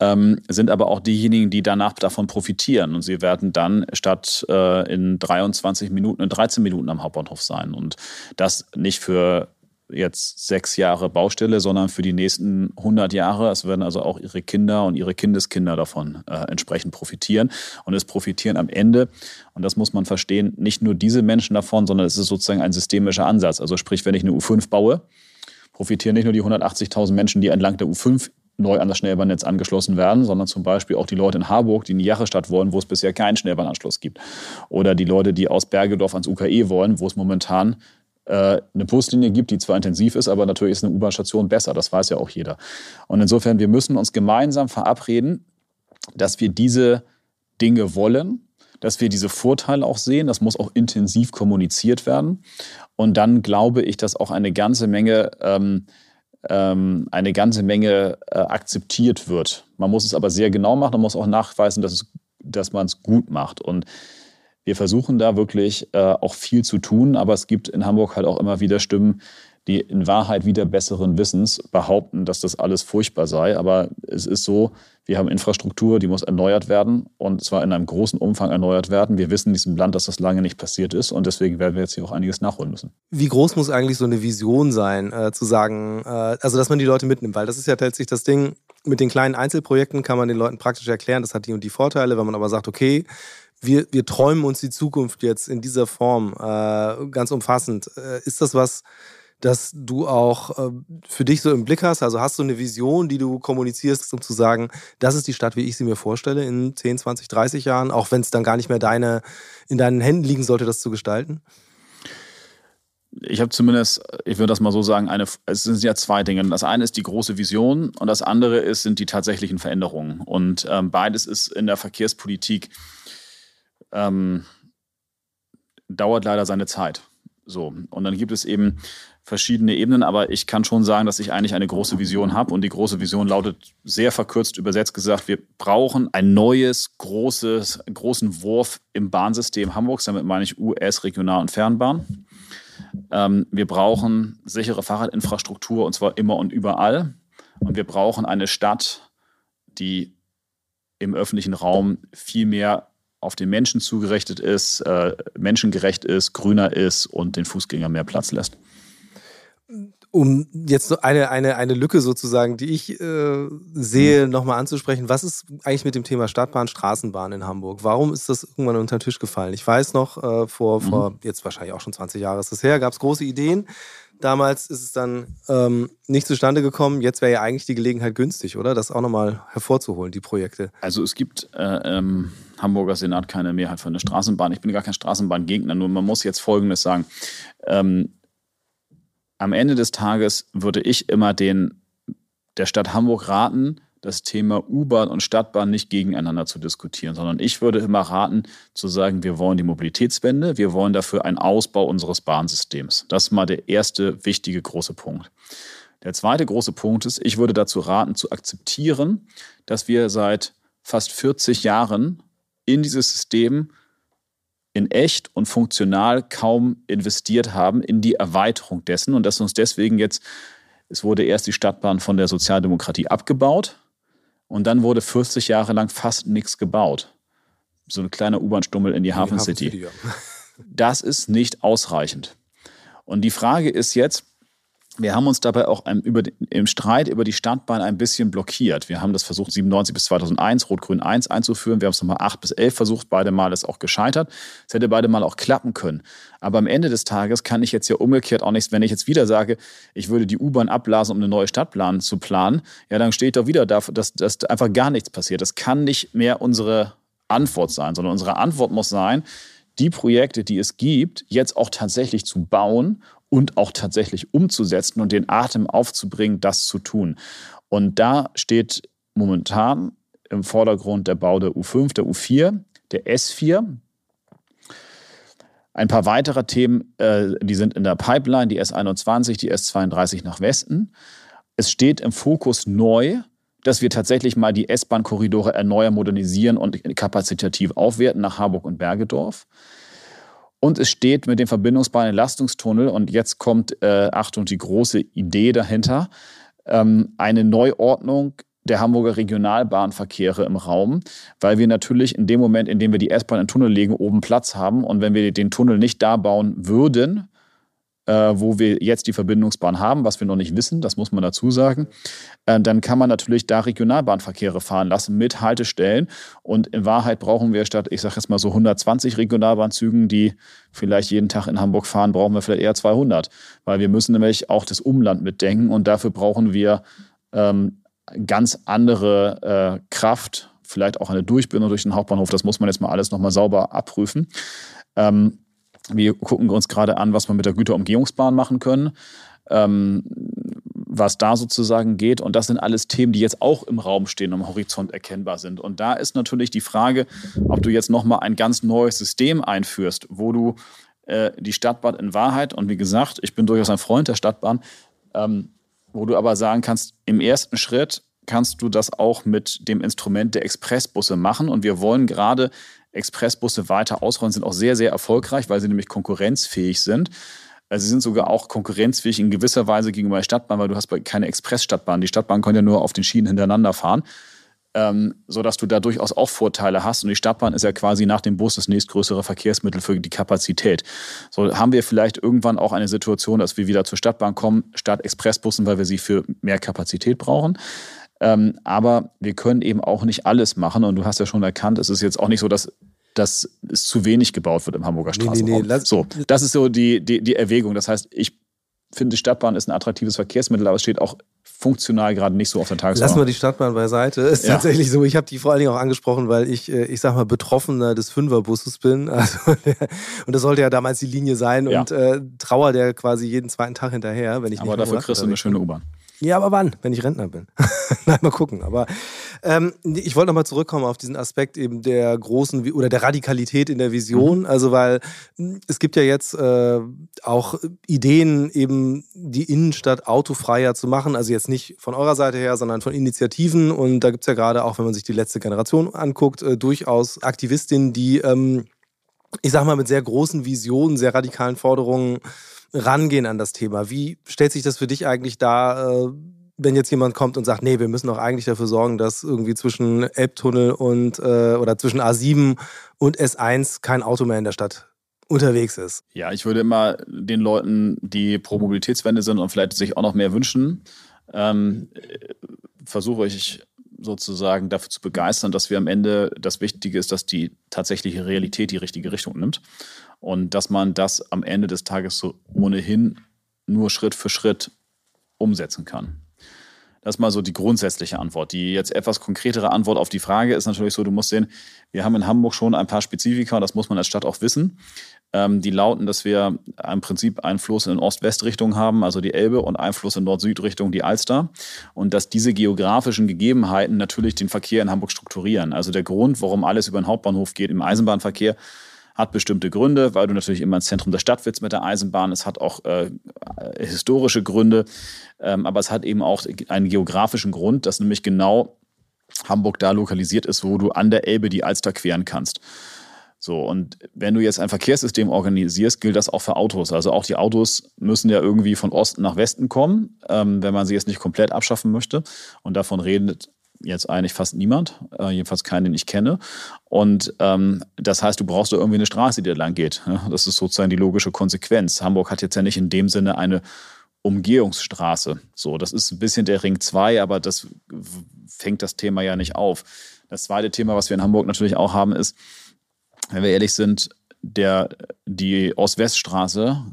ähm, sind aber auch diejenigen, die danach davon profitieren. Und sie werden dann statt äh, in 23 Minuten in 13 Minuten am Hauptbahnhof sein. Und das nicht für jetzt sechs Jahre Baustelle, sondern für die nächsten 100 Jahre. Es werden also auch ihre Kinder und ihre Kindeskinder davon äh, entsprechend profitieren. Und es profitieren am Ende, und das muss man verstehen, nicht nur diese Menschen davon, sondern es ist sozusagen ein systemischer Ansatz. Also sprich, wenn ich eine U5 baue, profitieren nicht nur die 180.000 Menschen, die entlang der U5 neu an das Schnellbahnnetz angeschlossen werden, sondern zum Beispiel auch die Leute in Harburg, die in die Jachestadt wollen, wo es bisher keinen Schnellbahnanschluss gibt. Oder die Leute, die aus Bergedorf ans UKE wollen, wo es momentan eine Buslinie gibt, die zwar intensiv ist, aber natürlich ist eine U-Bahn-Station besser. Das weiß ja auch jeder. Und insofern, wir müssen uns gemeinsam verabreden, dass wir diese Dinge wollen, dass wir diese Vorteile auch sehen. Das muss auch intensiv kommuniziert werden. Und dann glaube ich, dass auch eine ganze Menge ähm, ähm, eine ganze Menge äh, akzeptiert wird. Man muss es aber sehr genau machen und muss auch nachweisen, dass, es, dass man es gut macht. Und wir versuchen da wirklich äh, auch viel zu tun, aber es gibt in Hamburg halt auch immer wieder Stimmen, die in Wahrheit wieder besseren Wissens behaupten, dass das alles furchtbar sei. Aber es ist so, wir haben Infrastruktur, die muss erneuert werden und zwar in einem großen Umfang erneuert werden. Wir wissen in diesem Land, dass das lange nicht passiert ist und deswegen werden wir jetzt hier auch einiges nachholen müssen. Wie groß muss eigentlich so eine Vision sein, äh, zu sagen, äh, also dass man die Leute mitnimmt? Weil das ist ja tatsächlich das Ding, mit den kleinen Einzelprojekten kann man den Leuten praktisch erklären, das hat die und die Vorteile. Wenn man aber sagt, okay, wir, wir träumen uns die Zukunft jetzt in dieser Form äh, ganz umfassend. Äh, ist das was, dass du auch äh, für dich so im Blick hast? Also hast du eine Vision, die du kommunizierst, um zu sagen, das ist die Stadt, wie ich sie mir vorstelle in 10, 20, 30 Jahren, auch wenn es dann gar nicht mehr deine, in deinen Händen liegen sollte, das zu gestalten? ich habe zumindest, ich würde das mal so sagen, eine, es sind ja zwei Dinge. Das eine ist die große Vision und das andere ist, sind die tatsächlichen Veränderungen. Und ähm, beides ist in der Verkehrspolitik, ähm, dauert leider seine Zeit. So. Und dann gibt es eben verschiedene Ebenen, aber ich kann schon sagen, dass ich eigentlich eine große Vision habe. Und die große Vision lautet sehr verkürzt übersetzt gesagt, wir brauchen ein neues, großes, großen Wurf im Bahnsystem Hamburgs. Damit meine ich US, Regional- und Fernbahn. Ähm, wir brauchen sichere Fahrradinfrastruktur und zwar immer und überall. Und wir brauchen eine Stadt, die im öffentlichen Raum viel mehr auf den Menschen zugerichtet ist, äh, menschengerecht ist, grüner ist und den Fußgänger mehr Platz lässt um jetzt eine, eine, eine Lücke sozusagen, die ich äh, sehe, mhm. nochmal anzusprechen. Was ist eigentlich mit dem Thema Stadtbahn, Straßenbahn in Hamburg? Warum ist das irgendwann unter den Tisch gefallen? Ich weiß noch, äh, vor, mhm. vor jetzt wahrscheinlich auch schon 20 Jahre ist das her, gab es große Ideen. Damals ist es dann ähm, nicht zustande gekommen. Jetzt wäre ja eigentlich die Gelegenheit günstig, oder? Das auch nochmal hervorzuholen, die Projekte. Also es gibt äh, im Hamburger Senat keine Mehrheit für eine Straßenbahn. Ich bin gar kein Straßenbahngegner, nur man muss jetzt Folgendes sagen. Ähm, am Ende des Tages würde ich immer den, der Stadt Hamburg raten, das Thema U-Bahn und Stadtbahn nicht gegeneinander zu diskutieren, sondern ich würde immer raten, zu sagen, wir wollen die Mobilitätswende, wir wollen dafür einen Ausbau unseres Bahnsystems. Das ist mal der erste wichtige große Punkt. Der zweite große Punkt ist, ich würde dazu raten, zu akzeptieren, dass wir seit fast 40 Jahren in dieses System in echt und funktional kaum investiert haben in die Erweiterung dessen und dass uns deswegen jetzt, es wurde erst die Stadtbahn von der Sozialdemokratie abgebaut und dann wurde 40 Jahre lang fast nichts gebaut. So ein kleiner U-Bahn-Stummel in die Hafen City. Ja. Das ist nicht ausreichend. Und die Frage ist jetzt, wir haben uns dabei auch über, im Streit über die Stadtbahn ein bisschen blockiert. Wir haben das versucht, 97 bis 2001, Rot-Grün 1 einzuführen. Wir haben es nochmal 8 bis 11 versucht. Beide Mal ist auch gescheitert. Es hätte beide Mal auch klappen können. Aber am Ende des Tages kann ich jetzt ja umgekehrt auch nichts, wenn ich jetzt wieder sage, ich würde die U-Bahn abblasen, um eine neue Stadtplan zu planen, ja, dann stehe ich doch wieder dafür, dass, dass einfach gar nichts passiert. Das kann nicht mehr unsere Antwort sein, sondern unsere Antwort muss sein, die Projekte, die es gibt, jetzt auch tatsächlich zu bauen und auch tatsächlich umzusetzen und den Atem aufzubringen, das zu tun. Und da steht momentan im Vordergrund der Bau der U5, der U4, der S4. Ein paar weitere Themen, äh, die sind in der Pipeline, die S21, die S32 nach Westen. Es steht im Fokus neu, dass wir tatsächlich mal die S-Bahn-Korridore erneuern, modernisieren und kapazitativ aufwerten nach Harburg und Bergedorf. Und es steht mit dem Verbindungsbahn Entlastungstunnel, und jetzt kommt, äh, Achtung, die große Idee dahinter, ähm, eine Neuordnung der Hamburger Regionalbahnverkehre im Raum, weil wir natürlich in dem Moment, in dem wir die S-Bahn in den Tunnel legen, oben Platz haben. Und wenn wir den Tunnel nicht da bauen würden, wo wir jetzt die Verbindungsbahn haben, was wir noch nicht wissen, das muss man dazu sagen, äh, dann kann man natürlich da Regionalbahnverkehre fahren lassen mit Haltestellen. Und in Wahrheit brauchen wir statt, ich sage jetzt mal so 120 Regionalbahnzügen, die vielleicht jeden Tag in Hamburg fahren, brauchen wir vielleicht eher 200, weil wir müssen nämlich auch das Umland mitdenken und dafür brauchen wir ähm, ganz andere äh, Kraft, vielleicht auch eine Durchbindung durch den Hauptbahnhof. Das muss man jetzt mal alles nochmal sauber abprüfen. Ähm, wir gucken uns gerade an, was wir mit der Güterumgehungsbahn machen können. Ähm, was da sozusagen geht. Und das sind alles Themen, die jetzt auch im Raum stehen, am Horizont erkennbar sind. Und da ist natürlich die Frage, ob du jetzt nochmal ein ganz neues System einführst, wo du äh, die Stadtbahn in Wahrheit, und wie gesagt, ich bin durchaus ein Freund der Stadtbahn, ähm, wo du aber sagen kannst, im ersten Schritt kannst du das auch mit dem Instrument der Expressbusse machen. Und wir wollen gerade Expressbusse weiter ausrollen, sind auch sehr, sehr erfolgreich, weil sie nämlich konkurrenzfähig sind. Also sie sind sogar auch konkurrenzfähig in gewisser Weise gegenüber der Stadtbahn, weil du hast keine Expressstadtbahn. Die Stadtbahn kann ja nur auf den Schienen hintereinander fahren, ähm, sodass du da durchaus auch Vorteile hast. Und die Stadtbahn ist ja quasi nach dem Bus das nächstgrößere Verkehrsmittel für die Kapazität. So haben wir vielleicht irgendwann auch eine Situation, dass wir wieder zur Stadtbahn kommen, statt Expressbussen, weil wir sie für mehr Kapazität brauchen. Ähm, aber wir können eben auch nicht alles machen. Und du hast ja schon erkannt, es ist jetzt auch nicht so, dass dass es zu wenig gebaut wird im Hamburger Straßenraum. Nee, nee, nee, so, das ist so die, die, die Erwägung. Das heißt, ich finde, die Stadtbahn ist ein attraktives Verkehrsmittel, aber es steht auch funktional gerade nicht so auf der Tagesordnung. Lassen wir die Stadtbahn beiseite. Ist ja. tatsächlich so. Ich habe die vor allen Dingen auch angesprochen, weil ich, äh, ich sag mal, Betroffener des Fünferbusses bin. Also und das sollte ja damals die Linie sein ja. und äh, trauer der quasi jeden zweiten Tag hinterher, wenn ich Aber dafür kriegst du eine schöne U-Bahn. Ja, aber wann? Wenn ich Rentner bin. Nein, mal gucken. Aber ähm, ich wollte nochmal zurückkommen auf diesen Aspekt eben der großen oder der Radikalität in der Vision. Mhm. Also, weil hm, es gibt ja jetzt äh, auch Ideen, eben die Innenstadt autofreier zu machen. Also jetzt nicht von eurer Seite her, sondern von Initiativen. Und da gibt es ja gerade auch, wenn man sich die letzte Generation anguckt, äh, durchaus Aktivistinnen, die, ähm, ich sag mal, mit sehr großen Visionen, sehr radikalen Forderungen rangehen an das Thema. Wie stellt sich das für dich eigentlich da, äh, wenn jetzt jemand kommt und sagt, nee, wir müssen doch eigentlich dafür sorgen, dass irgendwie zwischen Elbtunnel und äh, oder zwischen A7 und S1 kein Auto mehr in der Stadt unterwegs ist. Ja, ich würde immer den Leuten, die pro Mobilitätswende sind und vielleicht sich auch noch mehr wünschen, ähm, versuche ich sozusagen dafür zu begeistern, dass wir am Ende das Wichtige ist, dass die tatsächliche Realität die richtige Richtung nimmt und dass man das am Ende des Tages so ohnehin nur Schritt für Schritt umsetzen kann. Das ist mal so die grundsätzliche Antwort. Die jetzt etwas konkretere Antwort auf die Frage ist natürlich so, du musst sehen, wir haben in Hamburg schon ein paar Spezifika, das muss man als Stadt auch wissen. Ähm, die lauten, dass wir im Prinzip einen Fluss in Ost-West-Richtung haben, also die Elbe, und einen Fluss in Nord-Süd-Richtung, die Alster. Und dass diese geografischen Gegebenheiten natürlich den Verkehr in Hamburg strukturieren. Also der Grund, warum alles über den Hauptbahnhof geht im Eisenbahnverkehr, hat bestimmte Gründe, weil du natürlich immer ins Zentrum der Stadt willst mit der Eisenbahn. Es hat auch äh, historische Gründe, ähm, aber es hat eben auch einen geografischen Grund, dass nämlich genau Hamburg da lokalisiert ist, wo du an der Elbe die Alster queren kannst. So, und wenn du jetzt ein Verkehrssystem organisierst, gilt das auch für Autos. Also auch die Autos müssen ja irgendwie von Osten nach Westen kommen, ähm, wenn man sie jetzt nicht komplett abschaffen möchte. Und davon redet jetzt eigentlich fast niemand, äh, jedenfalls keinen, den ich kenne. Und ähm, das heißt, du brauchst da irgendwie eine Straße, die da lang geht. Das ist sozusagen die logische Konsequenz. Hamburg hat jetzt ja nicht in dem Sinne eine Umgehungsstraße. So, das ist ein bisschen der Ring 2, aber das fängt das Thema ja nicht auf. Das zweite Thema, was wir in Hamburg natürlich auch haben, ist, wenn wir ehrlich sind, der, die Ost-West-Straße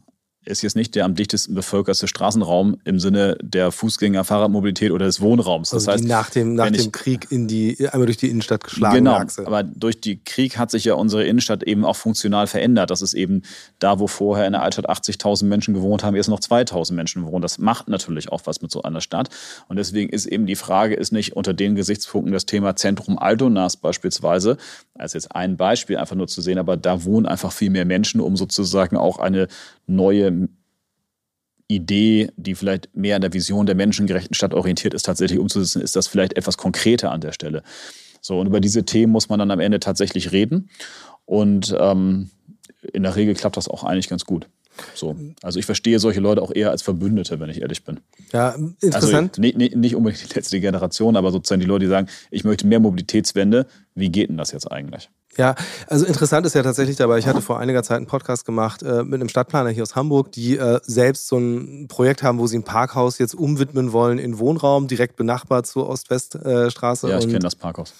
ist jetzt nicht der am dichtesten bevölkerte Straßenraum im Sinne der Fußgänger, Fahrradmobilität oder des Wohnraums. Das also heißt, nach dem, nach dem ich, Krieg in die, einmal durch die Innenstadt geschlagen. Genau, Achse. aber durch den Krieg hat sich ja unsere Innenstadt eben auch funktional verändert. Das ist eben da, wo vorher in der Altstadt 80.000 Menschen gewohnt haben, jetzt noch 2.000 Menschen wohnen. Das macht natürlich auch was mit so einer Stadt. Und deswegen ist eben die Frage, ist nicht unter den Gesichtspunkten das Thema Zentrum Altonas beispielsweise, als jetzt ein Beispiel einfach nur zu sehen, aber da wohnen einfach viel mehr Menschen, um sozusagen auch eine neue Idee, die vielleicht mehr an der Vision der menschengerechten Stadt orientiert ist, tatsächlich umzusetzen, ist das vielleicht etwas konkreter an der Stelle. So, und über diese Themen muss man dann am Ende tatsächlich reden. Und ähm, in der Regel klappt das auch eigentlich ganz gut. So. Also ich verstehe solche Leute auch eher als Verbündete, wenn ich ehrlich bin. Ja, interessant. Also nicht, nicht unbedingt die letzte Generation, aber sozusagen die Leute, die sagen, ich möchte mehr Mobilitätswende. Wie geht denn das jetzt eigentlich? Ja, also interessant ist ja tatsächlich dabei, ich hatte vor einiger Zeit einen Podcast gemacht äh, mit einem Stadtplaner hier aus Hamburg, die äh, selbst so ein Projekt haben, wo sie ein Parkhaus jetzt umwidmen wollen in Wohnraum, direkt benachbart zur Ost-West-Straße. ja, ich kenne das Parkhaus.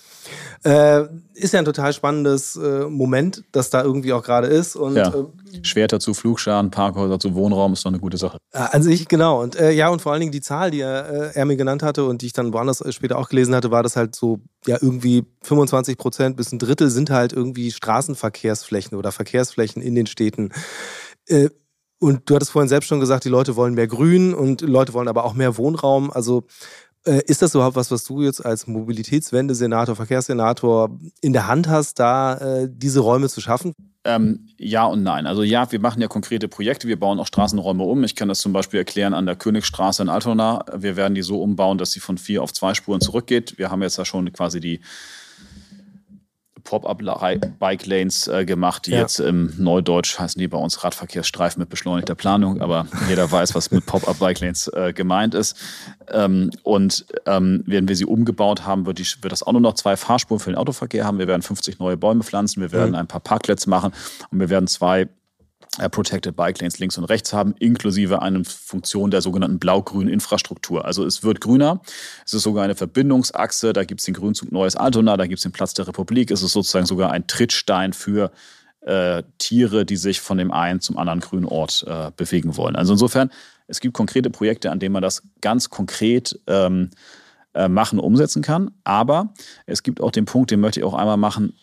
Äh, ist ja ein total spannendes äh, Moment, das da irgendwie auch gerade ist. Und, ja. Äh, Schwerter zu Flugscharen, Parkhäuser zu Wohnraum ist doch eine gute Sache. An sich, genau. Und äh, ja, und vor allen Dingen die Zahl, die er, äh, er mir genannt hatte und die ich dann woanders später auch gelesen hatte, war das halt so, ja, irgendwie 25 Prozent bis ein Drittel sind halt irgendwie Straßenverkehrsflächen oder Verkehrsflächen in den Städten. Äh, und du hattest vorhin selbst schon gesagt, die Leute wollen mehr Grün und Leute wollen aber auch mehr Wohnraum. Also äh, ist das überhaupt was, was du jetzt als Mobilitätswende-Senator, Verkehrssenator in der Hand hast, da äh, diese Räume zu schaffen? Ähm, ja und nein. Also ja, wir machen ja konkrete Projekte. Wir bauen auch Straßenräume um. Ich kann das zum Beispiel erklären an der Königstraße in Altona. Wir werden die so umbauen, dass sie von vier auf zwei Spuren zurückgeht. Wir haben jetzt da schon quasi die Pop-up-Bike-Lanes äh, gemacht, die ja. jetzt im Neudeutsch heißen die bei uns Radverkehrsstreifen mit beschleunigter Planung, aber jeder weiß, was mit Pop-up-Bike-Lanes äh, gemeint ist. Ähm, und ähm, wenn wir sie umgebaut haben, wird, die, wird das auch nur noch zwei Fahrspuren für den Autoverkehr haben. Wir werden 50 neue Bäume pflanzen, wir werden mhm. ein paar Parkplätze machen und wir werden zwei Protected Bike Lanes links und rechts haben, inklusive einer Funktion der sogenannten blau-grünen Infrastruktur. Also es wird grüner, es ist sogar eine Verbindungsachse, da gibt es den Grünzug Neues Altona, da gibt es den Platz der Republik, es ist sozusagen sogar ein Trittstein für äh, Tiere, die sich von dem einen zum anderen grünen Ort äh, bewegen wollen. Also insofern, es gibt konkrete Projekte, an denen man das ganz konkret ähm, äh, machen, umsetzen kann. Aber es gibt auch den Punkt, den möchte ich auch einmal machen,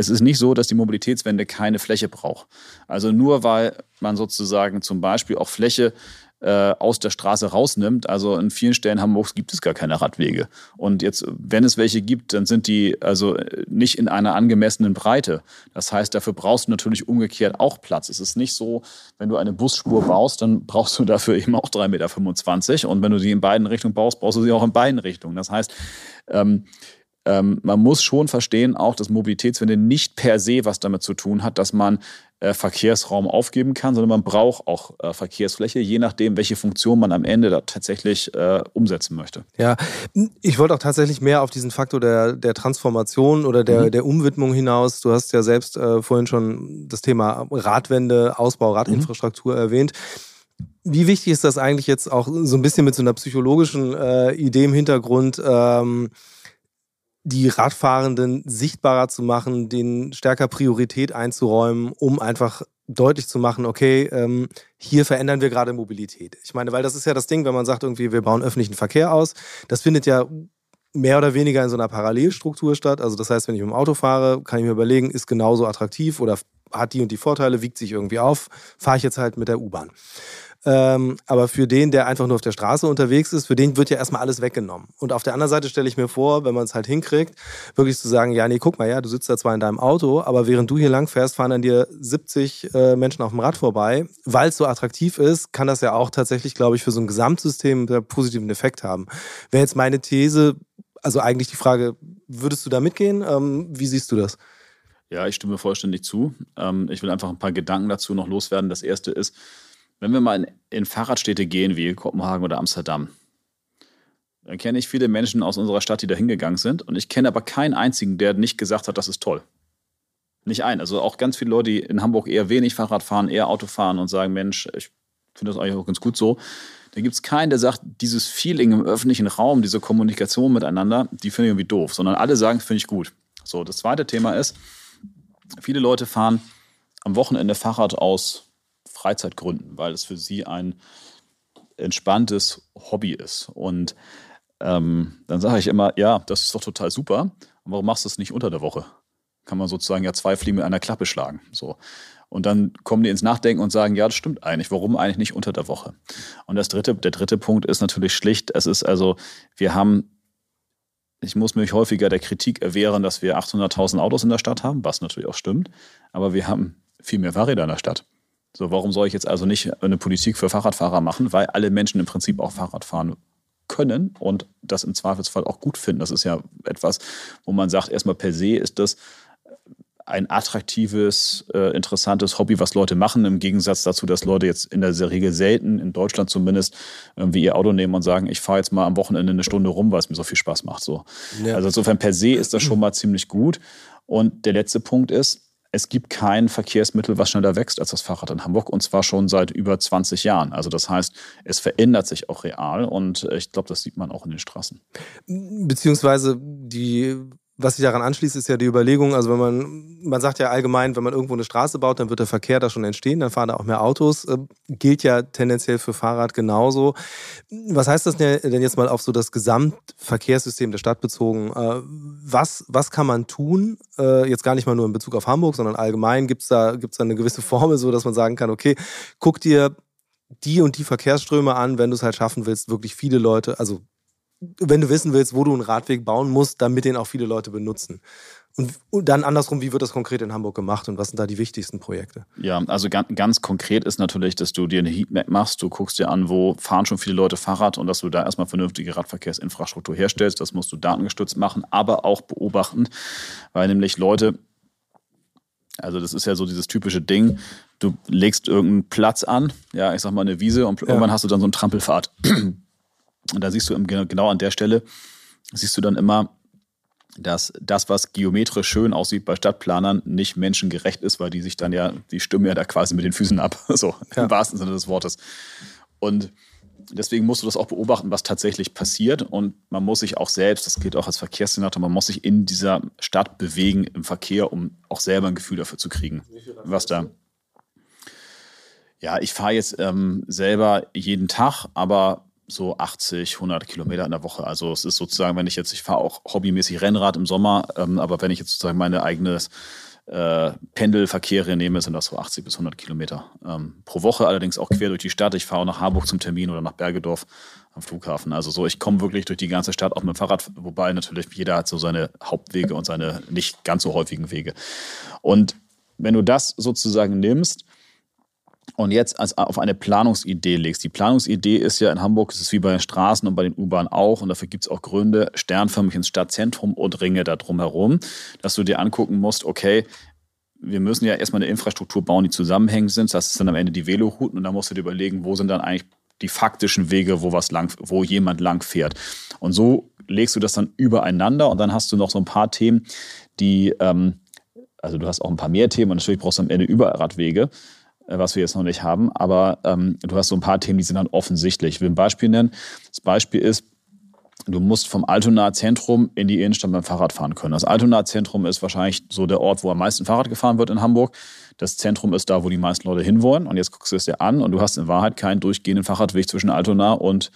es ist nicht so, dass die Mobilitätswende keine Fläche braucht. Also nur weil man sozusagen zum Beispiel auch Fläche äh, aus der Straße rausnimmt. Also in vielen Stellen Hamburgs gibt es gar keine Radwege. Und jetzt, wenn es welche gibt, dann sind die also nicht in einer angemessenen Breite. Das heißt, dafür brauchst du natürlich umgekehrt auch Platz. Es ist nicht so, wenn du eine Busspur baust, dann brauchst du dafür eben auch 3,25 Meter. Und wenn du sie in beiden Richtungen baust, brauchst du sie auch in beiden Richtungen. Das heißt, ähm, ähm, man muss schon verstehen, auch dass Mobilitätswende nicht per se was damit zu tun hat, dass man äh, Verkehrsraum aufgeben kann, sondern man braucht auch äh, Verkehrsfläche, je nachdem, welche Funktion man am Ende da tatsächlich äh, umsetzen möchte. Ja, ich wollte auch tatsächlich mehr auf diesen Faktor der, der Transformation oder der, mhm. der Umwidmung hinaus. Du hast ja selbst äh, vorhin schon das Thema Radwende, Ausbau, Radinfrastruktur mhm. erwähnt. Wie wichtig ist das eigentlich jetzt auch so ein bisschen mit so einer psychologischen äh, Idee im Hintergrund? Ähm, die Radfahrenden sichtbarer zu machen, denen stärker Priorität einzuräumen, um einfach deutlich zu machen, okay, ähm, hier verändern wir gerade Mobilität. Ich meine, weil das ist ja das Ding, wenn man sagt, irgendwie, wir bauen öffentlichen Verkehr aus, das findet ja mehr oder weniger in so einer Parallelstruktur statt. Also das heißt, wenn ich mit dem Auto fahre, kann ich mir überlegen, ist genauso attraktiv oder hat die und die Vorteile, wiegt sich irgendwie auf, fahre ich jetzt halt mit der U-Bahn. Ähm, aber für den, der einfach nur auf der Straße unterwegs ist, für den wird ja erstmal alles weggenommen. Und auf der anderen Seite stelle ich mir vor, wenn man es halt hinkriegt, wirklich zu sagen, ja, nee, guck mal, ja, du sitzt da zwar in deinem Auto, aber während du hier lang fährst, fahren an dir 70 äh, Menschen auf dem Rad vorbei. Weil es so attraktiv ist, kann das ja auch tatsächlich, glaube ich, für so ein Gesamtsystem einen positiven Effekt haben. Wäre jetzt meine These, also eigentlich die Frage, würdest du da mitgehen? Ähm, wie siehst du das? Ja, ich stimme vollständig zu. Ähm, ich will einfach ein paar Gedanken dazu noch loswerden. Das erste ist, wenn wir mal in, in Fahrradstädte gehen, wie Kopenhagen oder Amsterdam, dann kenne ich viele Menschen aus unserer Stadt, die da hingegangen sind. Und ich kenne aber keinen einzigen, der nicht gesagt hat, das ist toll. Nicht ein. Also auch ganz viele Leute, die in Hamburg eher wenig Fahrrad fahren, eher Auto fahren und sagen, Mensch, ich finde das eigentlich auch ganz gut so. Da gibt es keinen, der sagt, dieses Feeling im öffentlichen Raum, diese Kommunikation miteinander, die finde ich irgendwie doof. Sondern alle sagen, finde ich gut. So, das zweite Thema ist, viele Leute fahren am Wochenende Fahrrad aus Freizeitgründen, weil es für sie ein entspanntes Hobby ist. Und ähm, dann sage ich immer, ja, das ist doch total super. Warum machst du es nicht unter der Woche? Kann man sozusagen ja zwei Fliegen mit einer Klappe schlagen. So. Und dann kommen die ins Nachdenken und sagen, ja, das stimmt eigentlich. Warum eigentlich nicht unter der Woche? Und das dritte, der dritte Punkt ist natürlich schlicht, es ist also, wir haben ich muss mich häufiger der Kritik erwehren, dass wir 800.000 Autos in der Stadt haben, was natürlich auch stimmt. Aber wir haben viel mehr Fahrräder in der Stadt. So, warum soll ich jetzt also nicht eine Politik für Fahrradfahrer machen? Weil alle Menschen im Prinzip auch Fahrrad fahren können und das im Zweifelsfall auch gut finden. Das ist ja etwas, wo man sagt, erstmal per se ist das ein attraktives, äh, interessantes Hobby, was Leute machen, im Gegensatz dazu, dass Leute jetzt in der Regel selten, in Deutschland zumindest, irgendwie ihr Auto nehmen und sagen, ich fahre jetzt mal am Wochenende eine Stunde rum, weil es mir so viel Spaß macht. So. Ja. Also insofern per se ist das schon mal ziemlich gut. Und der letzte Punkt ist, es gibt kein Verkehrsmittel, was schneller wächst als das Fahrrad in Hamburg und zwar schon seit über 20 Jahren. Also das heißt, es verändert sich auch real und ich glaube, das sieht man auch in den Straßen. Beziehungsweise die was sich daran anschließt, ist ja die Überlegung, also wenn man, man sagt ja allgemein, wenn man irgendwo eine Straße baut, dann wird der Verkehr da schon entstehen, dann fahren da auch mehr Autos. Äh, gilt ja tendenziell für Fahrrad genauso. Was heißt das denn jetzt mal auf so das Gesamtverkehrssystem der Stadt bezogen? Äh, was, was kann man tun? Äh, jetzt gar nicht mal nur in Bezug auf Hamburg, sondern allgemein gibt es da, gibt's da eine gewisse Formel, so dass man sagen kann, okay, guck dir die und die Verkehrsströme an, wenn du es halt schaffen willst, wirklich viele Leute, also wenn du wissen willst, wo du einen Radweg bauen musst, damit den auch viele Leute benutzen. Und, dann andersrum, wie wird das konkret in Hamburg gemacht und was sind da die wichtigsten Projekte? Ja, also ganz, ganz konkret ist natürlich, dass du dir eine Heatmap machst, du guckst dir an, wo fahren schon viele Leute Fahrrad und dass du da erstmal vernünftige Radverkehrsinfrastruktur herstellst. Das musst du datengestützt machen, aber auch beobachten, weil nämlich Leute, also das ist ja so dieses typische Ding, du legst irgendeinen Platz an, ja, ich sag mal eine Wiese und irgendwann hast du dann so einen Trampelpfad. Und da siehst du genau an der Stelle, siehst du dann immer, dass das, was geometrisch schön aussieht bei Stadtplanern, nicht menschengerecht ist, weil die sich dann ja, die stimmen ja da quasi mit den Füßen ab, so ja. im wahrsten Sinne des Wortes. Und deswegen musst du das auch beobachten, was tatsächlich passiert. Und man muss sich auch selbst, das gilt auch als Verkehrssenator, man muss sich in dieser Stadt bewegen im Verkehr, um auch selber ein Gefühl dafür zu kriegen, was da. Ja, ich fahre jetzt ähm, selber jeden Tag, aber so 80, 100 Kilometer in der Woche. Also es ist sozusagen, wenn ich jetzt, ich fahre auch hobbymäßig Rennrad im Sommer, ähm, aber wenn ich jetzt sozusagen meine eigene äh, Pendelverkehre nehme, sind das so 80 bis 100 Kilometer ähm, pro Woche, allerdings auch quer durch die Stadt. Ich fahre auch nach Harburg zum Termin oder nach Bergedorf am Flughafen. Also so, ich komme wirklich durch die ganze Stadt auch mit dem Fahrrad, wobei natürlich jeder hat so seine Hauptwege und seine nicht ganz so häufigen Wege. Und wenn du das sozusagen nimmst, und jetzt als auf eine Planungsidee legst. Die Planungsidee ist ja in Hamburg, es ist wie bei den Straßen und bei den U-Bahnen auch, und dafür gibt es auch Gründe, sternförmig ins Stadtzentrum und Ringe da drumherum, dass du dir angucken musst, okay, wir müssen ja erstmal eine Infrastruktur bauen, die zusammenhängend sind. Das ist dann am Ende die Velorouten und da musst du dir überlegen, wo sind dann eigentlich die faktischen Wege, wo was lang, wo jemand lang fährt. Und so legst du das dann übereinander und dann hast du noch so ein paar Themen, die, ähm, also du hast auch ein paar mehr Themen und natürlich brauchst du am Ende Überradwege. Äh, was wir jetzt noch nicht haben. Aber ähm, du hast so ein paar Themen, die sind dann offensichtlich. Ich will ein Beispiel nennen. Das Beispiel ist, du musst vom Altonaer Zentrum in die Innenstadt beim Fahrrad fahren können. Das Altonaer Zentrum ist wahrscheinlich so der Ort, wo am meisten Fahrrad gefahren wird in Hamburg. Das Zentrum ist da, wo die meisten Leute hinwollen. Und jetzt guckst du es dir an und du hast in Wahrheit keinen durchgehenden Fahrradweg zwischen Altona und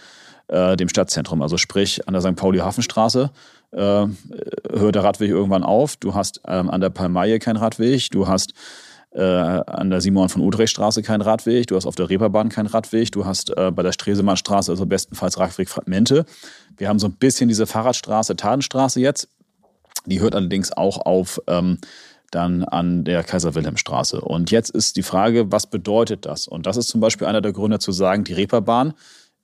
äh, dem Stadtzentrum. Also sprich an der St. Pauli-Hafenstraße äh, hört der Radweg irgendwann auf. Du hast ähm, an der Palmaie keinen Radweg. Du hast äh, an der Simon von Udrechtstraße kein Radweg, du hast auf der Reeperbahn keinen Radweg, du hast äh, bei der Stresemannstraße also bestenfalls Radwegfragmente. Wir haben so ein bisschen diese Fahrradstraße, Tadenstraße jetzt. Die hört allerdings auch auf ähm, dann an der Kaiser-Wilhelm-Straße. Und jetzt ist die Frage, was bedeutet das? Und das ist zum Beispiel einer der Gründe zu sagen, die Reeperbahn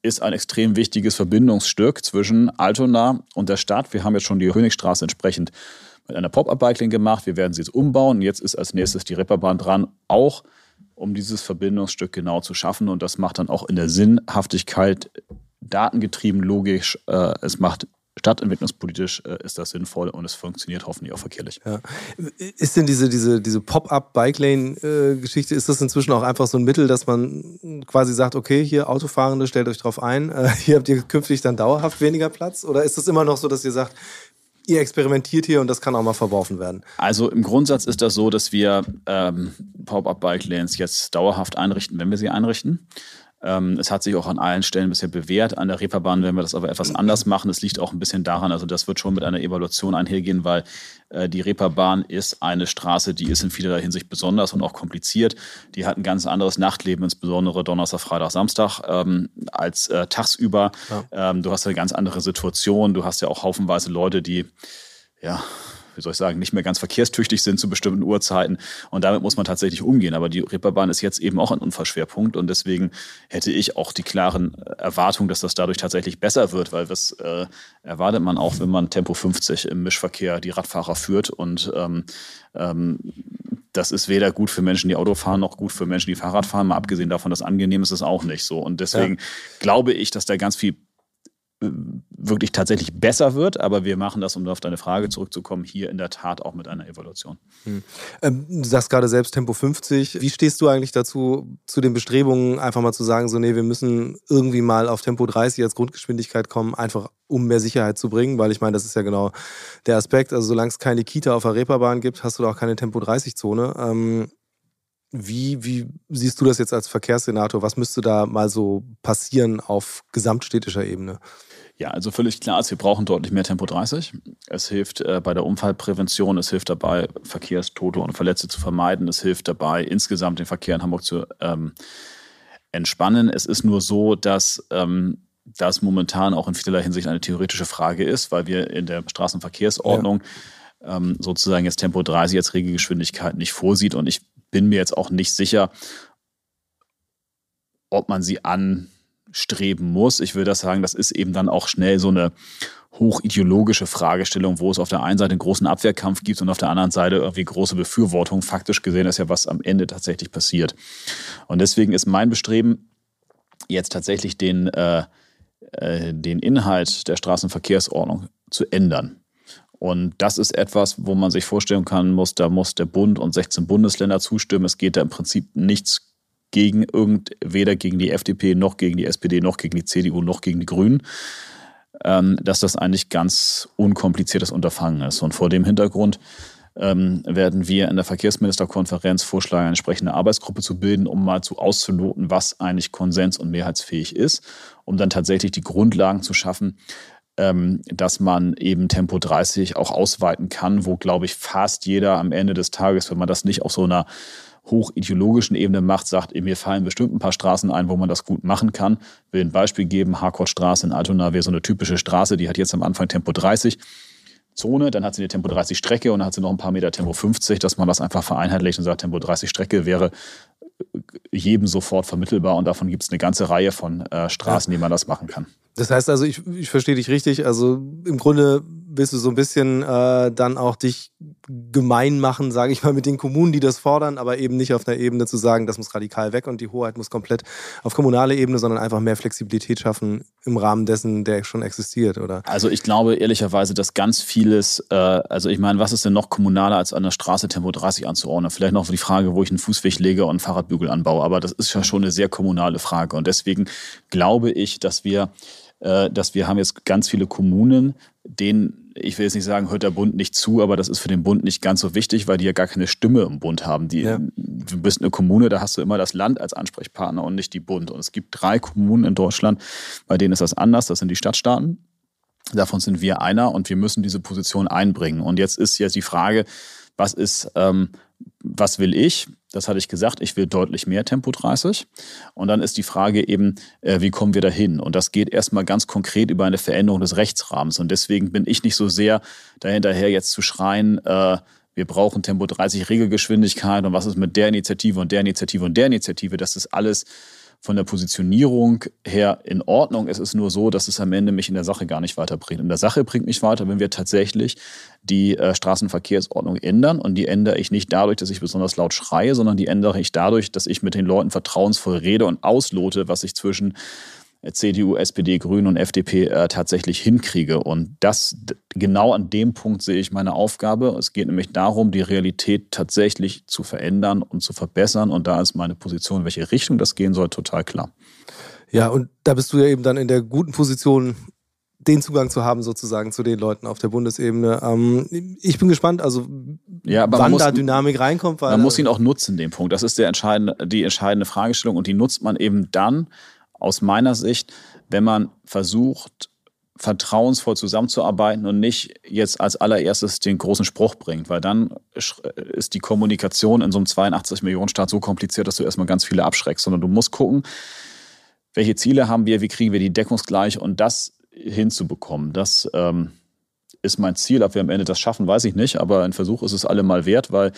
ist ein extrem wichtiges Verbindungsstück zwischen Altona und der Stadt. Wir haben jetzt schon die Königstraße entsprechend mit einer Pop-Up-Bike-Lane gemacht. Wir werden sie jetzt umbauen. Jetzt ist als nächstes die Reeperbahn dran, auch um dieses Verbindungsstück genau zu schaffen. Und das macht dann auch in der Sinnhaftigkeit datengetrieben, logisch. Äh, es macht stadtentwicklungspolitisch äh, ist das sinnvoll und es funktioniert hoffentlich auch verkehrlich. Ja. Ist denn diese, diese, diese Pop-up-Bike-Lane-Geschichte, ist das inzwischen auch einfach so ein Mittel, dass man quasi sagt, okay, hier Autofahrende, stellt euch drauf ein, äh, hier habt ihr künftig dann dauerhaft weniger Platz? Oder ist das immer noch so, dass ihr sagt, ihr experimentiert hier und das kann auch mal verworfen werden? Also im Grundsatz ist das so, dass wir ähm, Pop-Up-Bike-Lanes jetzt dauerhaft einrichten, wenn wir sie einrichten. Ähm, es hat sich auch an allen Stellen bisher bewährt. An der Reeperbahn werden wir das aber etwas anders machen. Das liegt auch ein bisschen daran, also das wird schon mit einer Evaluation einhergehen, weil äh, die Reeperbahn ist eine Straße, die ist in vielerlei Hinsicht besonders und auch kompliziert. Die hat ein ganz anderes Nachtleben, insbesondere Donnerstag, Freitag, Samstag, ähm, als äh, tagsüber. Ja. Ähm, du hast eine ganz andere Situation. Du hast ja auch haufenweise Leute, die ja, wie soll ich sagen, nicht mehr ganz verkehrstüchtig sind zu bestimmten Uhrzeiten. Und damit muss man tatsächlich umgehen. Aber die Reeperbahn ist jetzt eben auch ein Unfallschwerpunkt. Und deswegen hätte ich auch die klaren Erwartungen, dass das dadurch tatsächlich besser wird, weil das äh, erwartet man auch, wenn man Tempo 50 im Mischverkehr die Radfahrer führt. Und ähm, ähm, das ist weder gut für Menschen, die Auto fahren, noch gut für Menschen, die Fahrrad fahren. Mal abgesehen davon, dass angenehm ist es auch nicht so. Und deswegen ja. glaube ich, dass da ganz viel wirklich tatsächlich besser wird. Aber wir machen das, um auf deine Frage zurückzukommen, hier in der Tat auch mit einer Evaluation. Hm. Ähm, du sagst gerade selbst Tempo 50. Wie stehst du eigentlich dazu, zu den Bestrebungen, einfach mal zu sagen, so, nee, wir müssen irgendwie mal auf Tempo 30 als Grundgeschwindigkeit kommen, einfach um mehr Sicherheit zu bringen? Weil ich meine, das ist ja genau der Aspekt. Also, solange es keine Kita auf der Reeperbahn gibt, hast du da auch keine Tempo 30-Zone. Ähm, wie, wie siehst du das jetzt als Verkehrssenator? Was müsste da mal so passieren auf gesamtstädtischer Ebene? Ja, also völlig klar ist, wir brauchen deutlich mehr Tempo 30. Es hilft äh, bei der Unfallprävention, es hilft dabei, Verkehrstote und Verletzte zu vermeiden, es hilft dabei, insgesamt den Verkehr in Hamburg zu ähm, entspannen. Es ist nur so, dass ähm, das momentan auch in vielerlei Hinsicht eine theoretische Frage ist, weil wir in der Straßenverkehrsordnung ja. ähm, sozusagen jetzt Tempo 30 als Regelgeschwindigkeit nicht vorsieht. Und ich bin mir jetzt auch nicht sicher, ob man sie anstreben muss. Ich würde das sagen, das ist eben dann auch schnell so eine hochideologische Fragestellung, wo es auf der einen Seite einen großen Abwehrkampf gibt und auf der anderen Seite irgendwie große Befürwortung. Faktisch gesehen ist ja, was am Ende tatsächlich passiert. Und deswegen ist mein Bestreben, jetzt tatsächlich den, äh, äh, den Inhalt der Straßenverkehrsordnung zu ändern. Und das ist etwas, wo man sich vorstellen kann, muss, da muss der Bund und 16 Bundesländer zustimmen. Es geht da im Prinzip nichts gegen irgend, weder gegen die FDP, noch gegen die SPD, noch gegen die CDU, noch gegen die Grünen, ähm, dass das eigentlich ganz unkompliziertes Unterfangen ist. Und vor dem Hintergrund ähm, werden wir in der Verkehrsministerkonferenz vorschlagen, eine entsprechende Arbeitsgruppe zu bilden, um mal zu auszuloten, was eigentlich konsens- und mehrheitsfähig ist, um dann tatsächlich die Grundlagen zu schaffen, ähm, dass man eben Tempo 30 auch ausweiten kann, wo, glaube ich, fast jeder am Ende des Tages, wenn man das nicht auf so einer hochideologischen Ebene macht, sagt, mir fallen bestimmt ein paar Straßen ein, wo man das gut machen kann. Will ein Beispiel geben, Harcourtstraße in Altona wäre so eine typische Straße, die hat jetzt am Anfang Tempo 30. Zone, dann hat sie eine Tempo 30 Strecke und dann hat sie noch ein paar Meter Tempo 50, dass man das einfach vereinheitlicht und sagt, Tempo 30 Strecke wäre jedem sofort vermittelbar und davon gibt es eine ganze Reihe von äh, Straßen, ja. die man das machen kann. Das heißt also, ich, ich verstehe dich richtig. Also im Grunde willst du so ein bisschen äh, dann auch dich gemein machen, sage ich mal, mit den Kommunen, die das fordern, aber eben nicht auf der Ebene zu sagen, das muss radikal weg und die Hoheit muss komplett auf kommunaler Ebene, sondern einfach mehr Flexibilität schaffen im Rahmen dessen, der schon existiert, oder? Also ich glaube ehrlicherweise, dass ganz vieles, äh, also ich meine, was ist denn noch kommunaler als an der Straße Tempo 30 anzuordnen? Vielleicht noch die Frage, wo ich einen Fußweg lege und einen Fahrradbügel anbaue, aber das ist ja schon eine sehr kommunale Frage und deswegen glaube ich, dass wir dass wir haben jetzt ganz viele Kommunen, denen, ich will jetzt nicht sagen, hört der Bund nicht zu, aber das ist für den Bund nicht ganz so wichtig, weil die ja gar keine Stimme im Bund haben. Die, ja. Du bist eine Kommune, da hast du immer das Land als Ansprechpartner und nicht die Bund. Und es gibt drei Kommunen in Deutschland, bei denen ist das anders. Das sind die Stadtstaaten. Davon sind wir einer und wir müssen diese Position einbringen. Und jetzt ist jetzt die Frage, was ist, ähm, was will ich? Das hatte ich gesagt, ich will deutlich mehr Tempo 30. Und dann ist die Frage eben, äh, wie kommen wir dahin? Und das geht erstmal ganz konkret über eine Veränderung des Rechtsrahmens. Und deswegen bin ich nicht so sehr dahinterher, jetzt zu schreien, äh, wir brauchen Tempo 30 Regelgeschwindigkeit und was ist mit der Initiative und der Initiative und der Initiative. Das ist alles von der Positionierung her in Ordnung. Es ist nur so, dass es am Ende mich in der Sache gar nicht weiterbringt. In der Sache bringt mich weiter, wenn wir tatsächlich die äh, Straßenverkehrsordnung ändern. Und die ändere ich nicht dadurch, dass ich besonders laut schreie, sondern die ändere ich dadurch, dass ich mit den Leuten vertrauensvoll rede und auslote, was ich zwischen CDU, SPD, Grünen und FDP äh, tatsächlich hinkriege. Und das genau an dem Punkt sehe ich meine Aufgabe. Es geht nämlich darum, die Realität tatsächlich zu verändern und zu verbessern. Und da ist meine Position, in welche Richtung das gehen soll, total klar. Ja, und da bist du ja eben dann in der guten Position, den Zugang zu haben, sozusagen zu den Leuten auf der Bundesebene. Ähm, ich bin gespannt, also ja, wann muss, da Dynamik reinkommt. man muss ihn auch nutzen, den Punkt. Das ist der entscheidende, die entscheidende Fragestellung und die nutzt man eben dann, aus meiner Sicht, wenn man versucht, vertrauensvoll zusammenzuarbeiten und nicht jetzt als allererstes den großen Spruch bringt, weil dann ist die Kommunikation in so einem 82 Millionen Staat so kompliziert, dass du erstmal ganz viele abschreckst, sondern du musst gucken, welche Ziele haben wir, wie kriegen wir die deckungsgleich und das hinzubekommen. Das ähm, ist mein Ziel. Ob wir am Ende das schaffen, weiß ich nicht, aber ein Versuch ist es allemal wert, weil äh,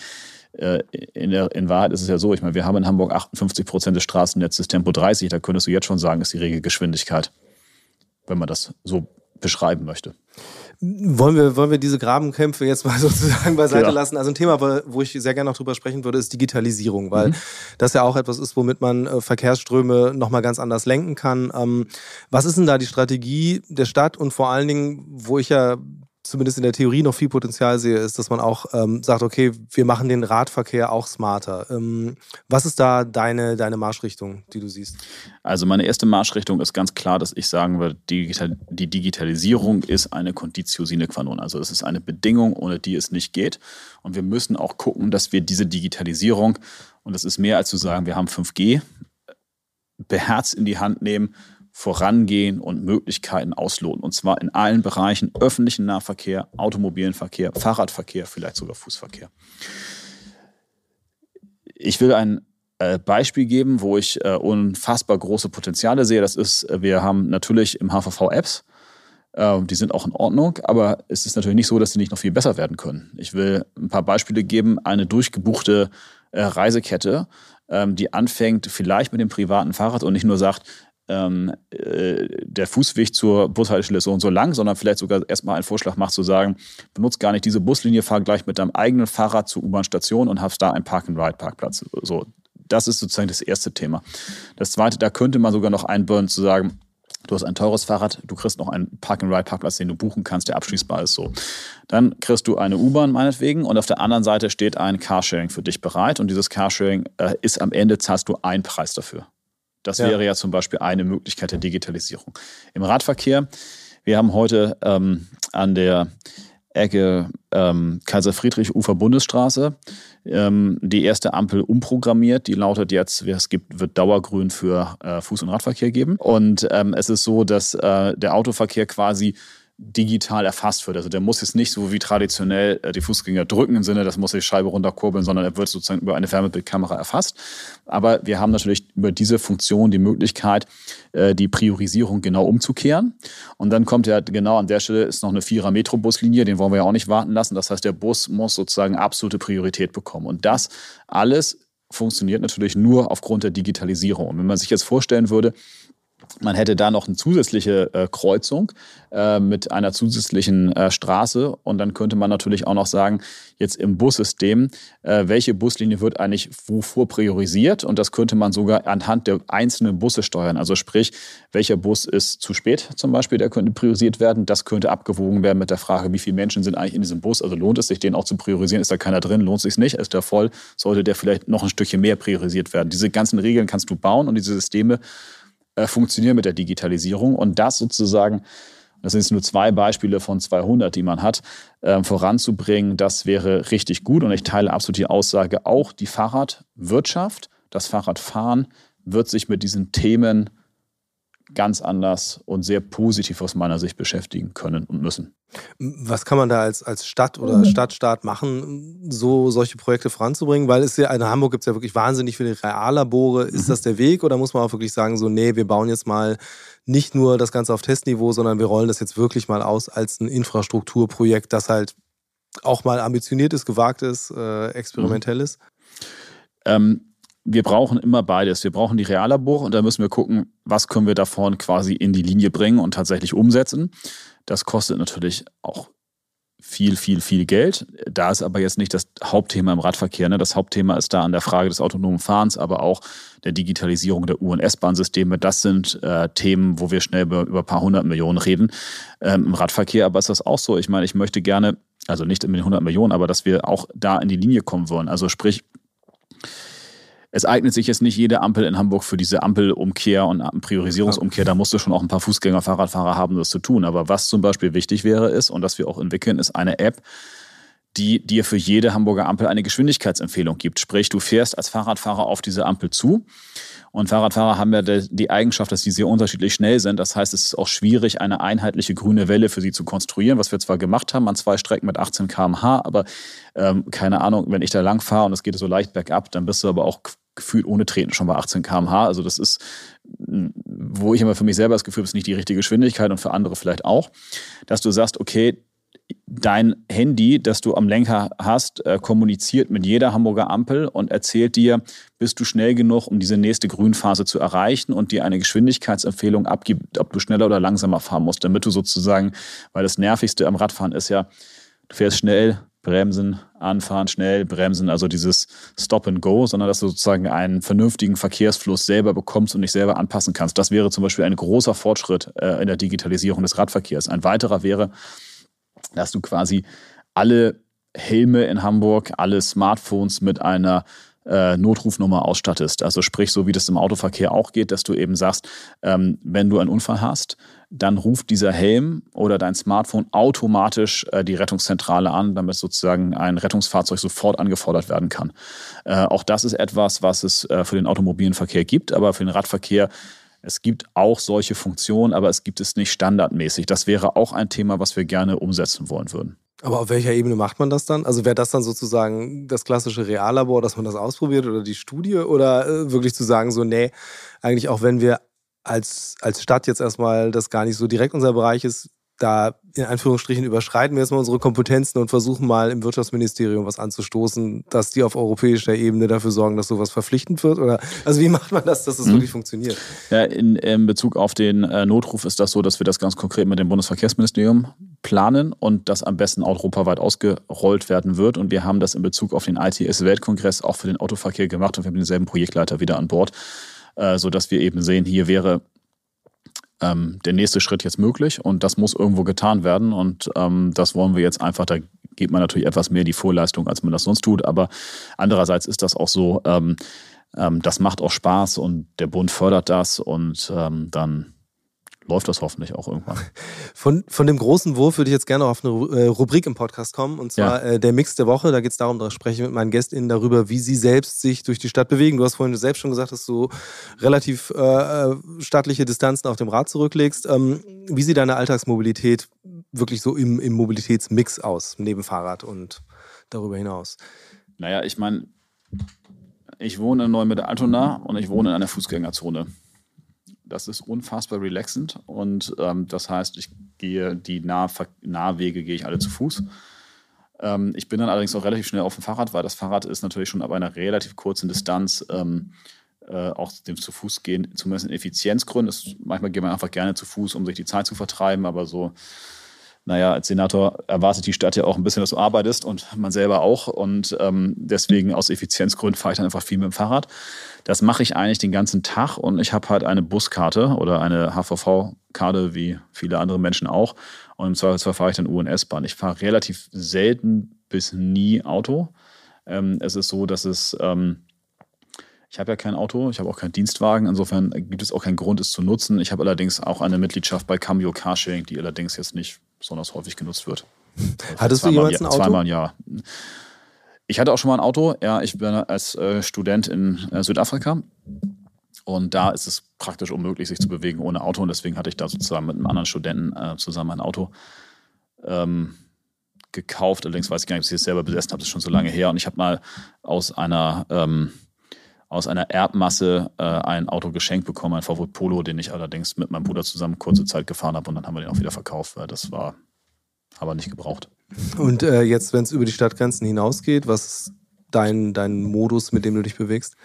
in, der, in Wahrheit ist es ja so, ich meine, wir haben in Hamburg 58 Prozent des Straßennetzes Tempo 30, da könntest du jetzt schon sagen, ist die Regelgeschwindigkeit, wenn man das so beschreiben möchte. Wollen wir, wollen wir diese Grabenkämpfe jetzt mal sozusagen beiseite ja. lassen? Also ein Thema, wo ich sehr gerne noch drüber sprechen würde, ist Digitalisierung, weil mhm. das ja auch etwas ist, womit man äh, Verkehrsströme nochmal ganz anders lenken kann. Ähm, was ist denn da die Strategie der Stadt und vor allen Dingen, wo ich ja zumindest in der Theorie noch viel Potenzial sehe, ist, dass man auch ähm, sagt, okay, wir machen den Radverkehr auch smarter. Ähm, was ist da deine, deine Marschrichtung, die du siehst? Also meine erste Marschrichtung ist ganz klar, dass ich sagen würde, digital, die Digitalisierung ist eine Conditio sine qua non. Also es ist eine Bedingung, ohne die es nicht geht. Und wir müssen auch gucken, dass wir diese Digitalisierung, und das ist mehr als zu sagen, wir haben 5G, beherzt in die Hand nehmen vorangehen und Möglichkeiten ausloten. Und zwar in allen Bereichen öffentlichen Nahverkehr, automobilen Verkehr, Fahrradverkehr, vielleicht sogar Fußverkehr. Ich will ein äh, Beispiel geben, wo ich äh, unfassbar große Potenziale sehe. Das ist, äh, wir haben natürlich im HVV Apps, die sind auch in Ordnung, aber es ist natürlich nicht so, dass sie nicht noch viel besser werden können. Ich will ein paar Beispiele geben. Eine durchgebuchte Reisekette, ähm, die anfängt vielleicht mit dem privaten Fahrrad und nicht nur sagt, ähm, äh, der Fußweg zur Bushaltestelle so und so lang, sondern vielleicht sogar erstmal einen Vorschlag macht zu sagen, benutzt gar nicht diese Buslinie, fahr gleich mit deinem eigenen Fahrrad zur U-Bahn-Station und hast da einen Park-and-Ride-Parkplatz. So, das ist sozusagen das erste Thema. Das zweite, da könnte man sogar noch einbauen zu sagen, Du hast ein teures Fahrrad, du kriegst noch einen Park-and-Ride-Parkplatz, den du buchen kannst, der abschließbar ist. So. Dann kriegst du eine U-Bahn meinetwegen und auf der anderen Seite steht ein Carsharing für dich bereit und dieses Carsharing äh, ist am Ende, zahlst du einen Preis dafür. Das ja. wäre ja zum Beispiel eine Möglichkeit der Digitalisierung. Im Radverkehr, wir haben heute ähm, an der Ecke ähm, Kaiser-Friedrich-Ufer Bundesstraße ähm, die erste Ampel umprogrammiert. Die lautet jetzt, es gibt, wird Dauergrün für äh, Fuß- und Radverkehr geben. Und ähm, es ist so, dass äh, der Autoverkehr quasi digital erfasst wird. Also der muss jetzt nicht so wie traditionell äh, die Fußgänger drücken im Sinne, das muss die Scheibe runterkurbeln, sondern er wird sozusagen über eine Wärmebildkamera erfasst. Aber wir haben natürlich über diese Funktion die Möglichkeit, äh, die Priorisierung genau umzukehren. Und dann kommt ja genau an der Stelle ist noch eine Vierer Metrobuslinie, den wollen wir ja auch nicht warten lassen. Das heißt, der Bus muss sozusagen absolute Priorität bekommen. Und das alles funktioniert natürlich nur aufgrund der Digitalisierung. Und wenn man sich jetzt vorstellen würde, man hätte da noch eine zusätzliche äh, Kreuzung äh, mit einer zusätzlichen äh, Straße und dann könnte man natürlich auch noch sagen, jetzt im Bussystem, äh, welche Buslinie wird eigentlich wovor priorisiert und das könnte man sogar anhand der einzelnen Busse steuern. Also sprich, welcher Bus ist zu spät zum Beispiel, der könnte priorisiert werden. Das könnte abgewogen werden mit der Frage, wie viele Menschen sind eigentlich in diesem Bus. Also lohnt es sich, den auch zu priorisieren? Ist da keiner drin? Lohnt es sich nicht? Ist der voll? Sollte der vielleicht noch ein Stückchen mehr priorisiert werden? Diese ganzen Regeln kannst du bauen und diese Systeme äh, funktionieren mit der Digitalisierung. Und das sozusagen, das sind jetzt nur zwei Beispiele von 200, die man hat, äh, voranzubringen, das wäre richtig gut. Und ich teile absolut die Aussage, auch die Fahrradwirtschaft, das Fahrradfahren wird sich mit diesen Themen ganz anders und sehr positiv aus meiner Sicht beschäftigen können und müssen. Was kann man da als, als Stadt oder mhm. Stadtstaat machen, so solche Projekte voranzubringen? Weil es ja, in Hamburg gibt es ja wirklich wahnsinnig viele Reallabore. Ist mhm. das der Weg oder muss man auch wirklich sagen, so, nee, wir bauen jetzt mal nicht nur das Ganze auf Testniveau, sondern wir rollen das jetzt wirklich mal aus als ein Infrastrukturprojekt, das halt auch mal ambitioniert ist, gewagt ist, äh, experimentell ist? Ähm, wir brauchen immer beides. Wir brauchen die Reallabore und da müssen wir gucken, was können wir davon quasi in die Linie bringen und tatsächlich umsetzen. Das kostet natürlich auch viel, viel, viel Geld. Da ist aber jetzt nicht das Hauptthema im Radverkehr. Ne? Das Hauptthema ist da an der Frage des autonomen Fahrens, aber auch der Digitalisierung der U- und S-Bahn-Systeme. Das sind äh, Themen, wo wir schnell über, über ein paar hundert Millionen reden. Ähm, Im Radverkehr aber ist das auch so. Ich meine, ich möchte gerne, also nicht mit den 100 Millionen, aber dass wir auch da in die Linie kommen wollen. Also sprich, es eignet sich jetzt nicht jede Ampel in Hamburg für diese Ampelumkehr und Priorisierungsumkehr. Da musst du schon auch ein paar Fußgänger, Fahrradfahrer haben, das zu tun. Aber was zum Beispiel wichtig wäre, ist, und das wir auch entwickeln, ist eine App, die dir für jede Hamburger Ampel eine Geschwindigkeitsempfehlung gibt. Sprich, du fährst als Fahrradfahrer auf diese Ampel zu. Und Fahrradfahrer haben ja die Eigenschaft, dass sie sehr unterschiedlich schnell sind. Das heißt, es ist auch schwierig, eine einheitliche grüne Welle für sie zu konstruieren, was wir zwar gemacht haben an zwei Strecken mit 18 km/h, aber ähm, keine Ahnung, wenn ich da lang fahre und es geht so leicht bergab, dann bist du aber auch gefühlt ohne Treten schon bei 18 km/h. Also das ist, wo ich immer für mich selber das Gefühl habe, ist nicht die richtige Geschwindigkeit und für andere vielleicht auch, dass du sagst, okay, dein Handy, das du am Lenker hast, äh, kommuniziert mit jeder Hamburger Ampel und erzählt dir, bist du schnell genug, um diese nächste Grünphase zu erreichen und dir eine Geschwindigkeitsempfehlung abgibt, ob du schneller oder langsamer fahren musst, damit du sozusagen, weil das Nervigste am Radfahren ist ja, du fährst schnell, bremsen, anfahren, schnell, bremsen, also dieses Stop and Go, sondern dass du sozusagen einen vernünftigen Verkehrsfluss selber bekommst und dich selber anpassen kannst. Das wäre zum Beispiel ein großer Fortschritt äh, in der Digitalisierung des Radverkehrs. Ein weiterer wäre, dass du quasi alle Helme in Hamburg, alle Smartphones mit einer äh, Notrufnummer ausstattest. Also sprich, so wie das im Autoverkehr auch geht, dass du eben sagst, ähm, wenn du einen Unfall hast, dann ruft dieser Helm oder dein Smartphone automatisch äh, die Rettungszentrale an, damit sozusagen ein Rettungsfahrzeug sofort angefordert werden kann. Äh, auch das ist etwas, was es äh, für den automobilen Verkehr gibt, aber für den Radverkehr es gibt auch solche Funktionen, aber es gibt es nicht standardmäßig. Das wäre auch ein Thema, was wir gerne umsetzen wollen würden. Aber auf welcher Ebene macht man das dann? Also wäre das dann sozusagen das klassische Reallabor, dass man das ausprobiert oder die Studie oder äh, wirklich zu sagen, so, nee, eigentlich auch wenn wir als, als Stadt jetzt erstmal das gar nicht so direkt unser Bereich ist, da in Anführungsstrichen überschreiten wir jetzt mal unsere Kompetenzen und versuchen mal im Wirtschaftsministerium was anzustoßen, dass die auf europäischer Ebene dafür sorgen, dass sowas verpflichtend wird? Oder also wie macht man das, dass es das mhm. wirklich funktioniert? Ja, in, in, Bezug auf den äh, Notruf ist das so, dass wir das ganz konkret mit dem Bundesverkehrsministerium planen und das am besten europaweit ausgerollt werden wird. Und wir haben das in Bezug auf den ITS-Weltkongress auch für den Autoverkehr gemacht und wir haben denselben Projektleiter wieder an Bord, äh, sodass wir eben sehen, hier wäre ähm, der nächste Schritt jetzt möglich und das muss irgendwo getan werden und ähm, das wollen wir jetzt einfach, da gibt man natürlich etwas mehr die Vorleistung, als man das sonst tut, aber andererseits ist das auch so, ähm, ähm das macht auch Spaß und der Bund fördert das und ähm, dann läuft das hoffentlich auch irgendwann. Von, von dem großen Wurf würde ich jetzt gerne auf eine äh, Rubrik im Podcast kommen, und zwar ja. äh, der Mix der Woche. Da geht es darum, da spreche ich mit meinen GästInnen darüber, wie sie selbst sich durch die Stadt bewegen. Du hast vorhin selbst schon gesagt, dass du relativ äh, äh, stattliche Distanzen auf dem Rad zurücklegst. Ähm, wie sieht deine Alltagsmobilität wirklich so im, im Mobilitätsmix aus, neben Fahrrad und darüber hinaus? Naja, ich meine, ich wohne in Neumittel-Altona und ich wohne in einer Fußgängerzone. Das ist unfassbar relaxend und ähm, das heißt, ich gehe die Nah Nahwege gehe ich alle zu Fuß. Ähm, ich bin dann allerdings auch relativ schnell auf dem Fahrrad, weil das Fahrrad ist natürlich schon ab einer relativ kurzen Distanz ähm, äh, auch dem zu Fuß gehen, zumindest in Effizienzgründen. Manchmal geht man einfach gerne zu Fuß, um sich die Zeit zu vertreiben, aber so naja, als Senator erwartet die Stadt ja auch ein bisschen, dass du arbeitest und man selber auch. Und ähm, deswegen aus Effizienzgründen fahre ich dann einfach viel mit dem Fahrrad. Das mache ich eigentlich den ganzen Tag und ich habe halt eine Buskarte oder eine HVV-Karte, wie viele andere Menschen auch. Und im Zweifelsfall fahre ich dann U&S-Bahn. Ich fahre relativ selten bis nie Auto. Ähm, es ist so, dass es... Ähm, ich habe ja kein Auto, ich habe auch keinen Dienstwagen, insofern gibt es auch keinen Grund, es zu nutzen. Ich habe allerdings auch eine Mitgliedschaft bei Cambio Carsharing, die allerdings jetzt nicht besonders häufig genutzt wird. Hattest du jemals ein Auto? Zweimal im Jahr. Ich hatte auch schon mal ein Auto. Ja, ich bin als äh, Student in äh, Südafrika. Und da ist es praktisch unmöglich, sich zu bewegen ohne Auto. Und deswegen hatte ich da sozusagen mit einem anderen Studenten äh, zusammen ein Auto ähm, gekauft. Allerdings weiß ich gar nicht, ob ich es selber besessen habe. Das ist schon so lange her. Und ich habe mal aus einer, ähm, aus einer Erbmasse äh, ein Auto geschenkt bekommen, ein VW Polo, den ich allerdings mit meinem Bruder zusammen kurze Zeit gefahren habe. Und dann haben wir den auch wieder verkauft, weil das war aber nicht gebraucht. Und äh, jetzt, wenn es über die Stadtgrenzen hinausgeht, was ist dein, dein Modus, mit dem du dich bewegst?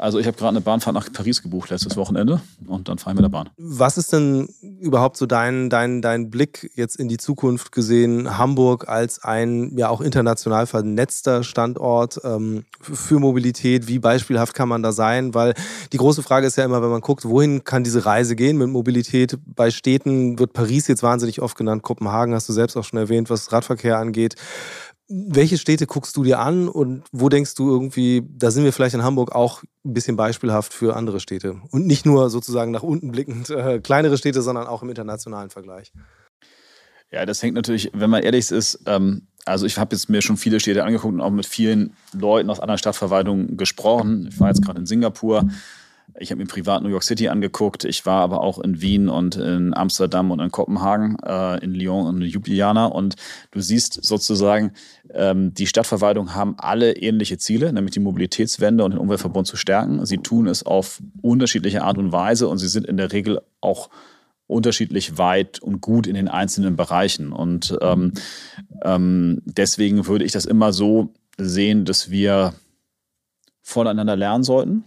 Also ich habe gerade eine Bahnfahrt nach Paris gebucht letztes Wochenende und dann fahre ich mit der Bahn. Was ist denn überhaupt so dein, dein, dein Blick jetzt in die Zukunft gesehen, Hamburg als ein ja auch international vernetzter Standort ähm, für Mobilität? Wie beispielhaft kann man da sein? Weil die große Frage ist ja immer, wenn man guckt, wohin kann diese Reise gehen mit Mobilität? Bei Städten wird Paris jetzt wahnsinnig oft genannt, Kopenhagen hast du selbst auch schon erwähnt, was Radverkehr angeht. Welche Städte guckst du dir an und wo denkst du irgendwie, da sind wir vielleicht in Hamburg auch ein bisschen beispielhaft für andere Städte? Und nicht nur sozusagen nach unten blickend äh, kleinere Städte, sondern auch im internationalen Vergleich. Ja, das hängt natürlich, wenn man ehrlich ist, ähm, also ich habe jetzt mir schon viele Städte angeguckt und auch mit vielen Leuten aus anderen Stadtverwaltungen gesprochen. Ich war jetzt gerade in Singapur. Ich habe mir privat New York City angeguckt. Ich war aber auch in Wien und in Amsterdam und in Kopenhagen, äh, in Lyon und in Ljubljana. Und du siehst sozusagen, ähm, die Stadtverwaltung haben alle ähnliche Ziele, nämlich die Mobilitätswende und den Umweltverbund zu stärken. Sie tun es auf unterschiedliche Art und Weise und sie sind in der Regel auch unterschiedlich weit und gut in den einzelnen Bereichen. Und ähm, ähm, deswegen würde ich das immer so sehen, dass wir voneinander lernen sollten.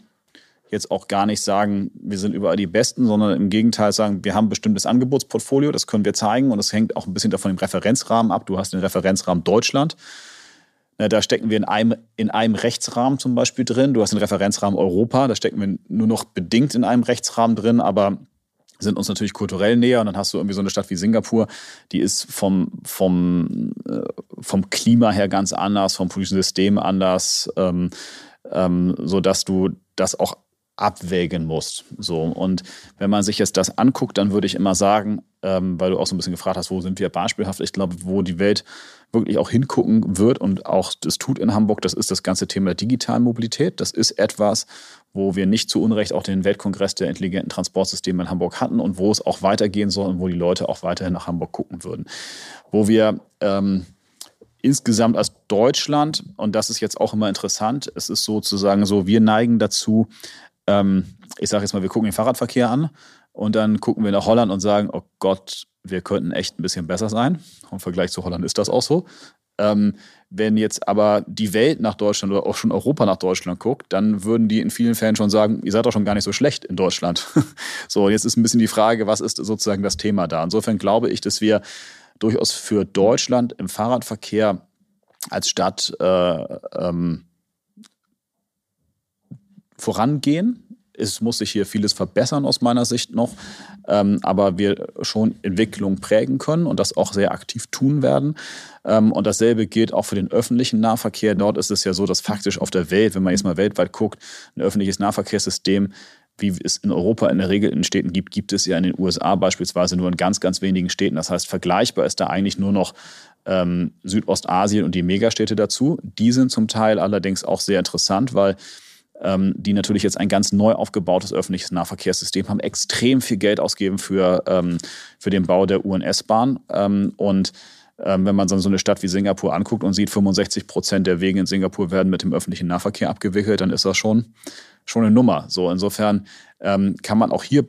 Jetzt auch gar nicht sagen, wir sind überall die Besten, sondern im Gegenteil sagen, wir haben ein bestimmtes Angebotsportfolio, das können wir zeigen und das hängt auch ein bisschen davon im Referenzrahmen ab. Du hast den Referenzrahmen Deutschland. Da stecken wir in einem, in einem Rechtsrahmen zum Beispiel drin. Du hast den Referenzrahmen Europa, da stecken wir nur noch bedingt in einem Rechtsrahmen drin, aber sind uns natürlich kulturell näher. Und dann hast du irgendwie so eine Stadt wie Singapur, die ist vom, vom, äh, vom Klima her ganz anders, vom politischen System anders, ähm, ähm, sodass du das auch abwägen musst. So. Und wenn man sich jetzt das anguckt, dann würde ich immer sagen, ähm, weil du auch so ein bisschen gefragt hast, wo sind wir beispielhaft? Ich glaube, wo die Welt wirklich auch hingucken wird und auch das tut in Hamburg, das ist das ganze Thema der digitalen Mobilität. Das ist etwas, wo wir nicht zu Unrecht auch den Weltkongress der intelligenten Transportsysteme in Hamburg hatten und wo es auch weitergehen soll und wo die Leute auch weiterhin nach Hamburg gucken würden. Wo wir ähm, insgesamt als Deutschland, und das ist jetzt auch immer interessant, es ist sozusagen so, wir neigen dazu, ähm, ich sage jetzt mal, wir gucken den Fahrradverkehr an und dann gucken wir nach Holland und sagen, oh Gott, wir könnten echt ein bisschen besser sein. Im Vergleich zu Holland ist das auch so. Ähm, wenn jetzt aber die Welt nach Deutschland oder auch schon Europa nach Deutschland guckt, dann würden die in vielen Fällen schon sagen, ihr seid doch schon gar nicht so schlecht in Deutschland. so, jetzt ist ein bisschen die Frage, was ist sozusagen das Thema da? Insofern glaube ich, dass wir durchaus für Deutschland im Fahrradverkehr als Stadt äh, ähm, vorangehen. Es muss sich hier vieles verbessern aus meiner Sicht noch, ähm, aber wir schon Entwicklung prägen können und das auch sehr aktiv tun werden. Ähm, und dasselbe gilt auch für den öffentlichen Nahverkehr. Dort ist es ja so, dass faktisch auf der Welt, wenn man jetzt mal weltweit guckt, ein öffentliches Nahverkehrssystem wie es in Europa in der Regel in Städten gibt, gibt es ja in den USA beispielsweise nur in ganz, ganz wenigen Städten. Das heißt, vergleichbar ist da eigentlich nur noch ähm, Südostasien und die Megastädte dazu. Die sind zum Teil allerdings auch sehr interessant, weil ähm, die natürlich jetzt ein ganz neu aufgebautes öffentliches Nahverkehrssystem haben, extrem viel Geld ausgeben für, ähm, für den Bau der UNS-Bahn. Ähm, und ähm, wenn man so eine Stadt wie Singapur anguckt und sieht, 65 Prozent der Wege in Singapur werden mit dem öffentlichen Nahverkehr abgewickelt, dann ist das schon, schon eine Nummer. So, insofern ähm, kann man auch hier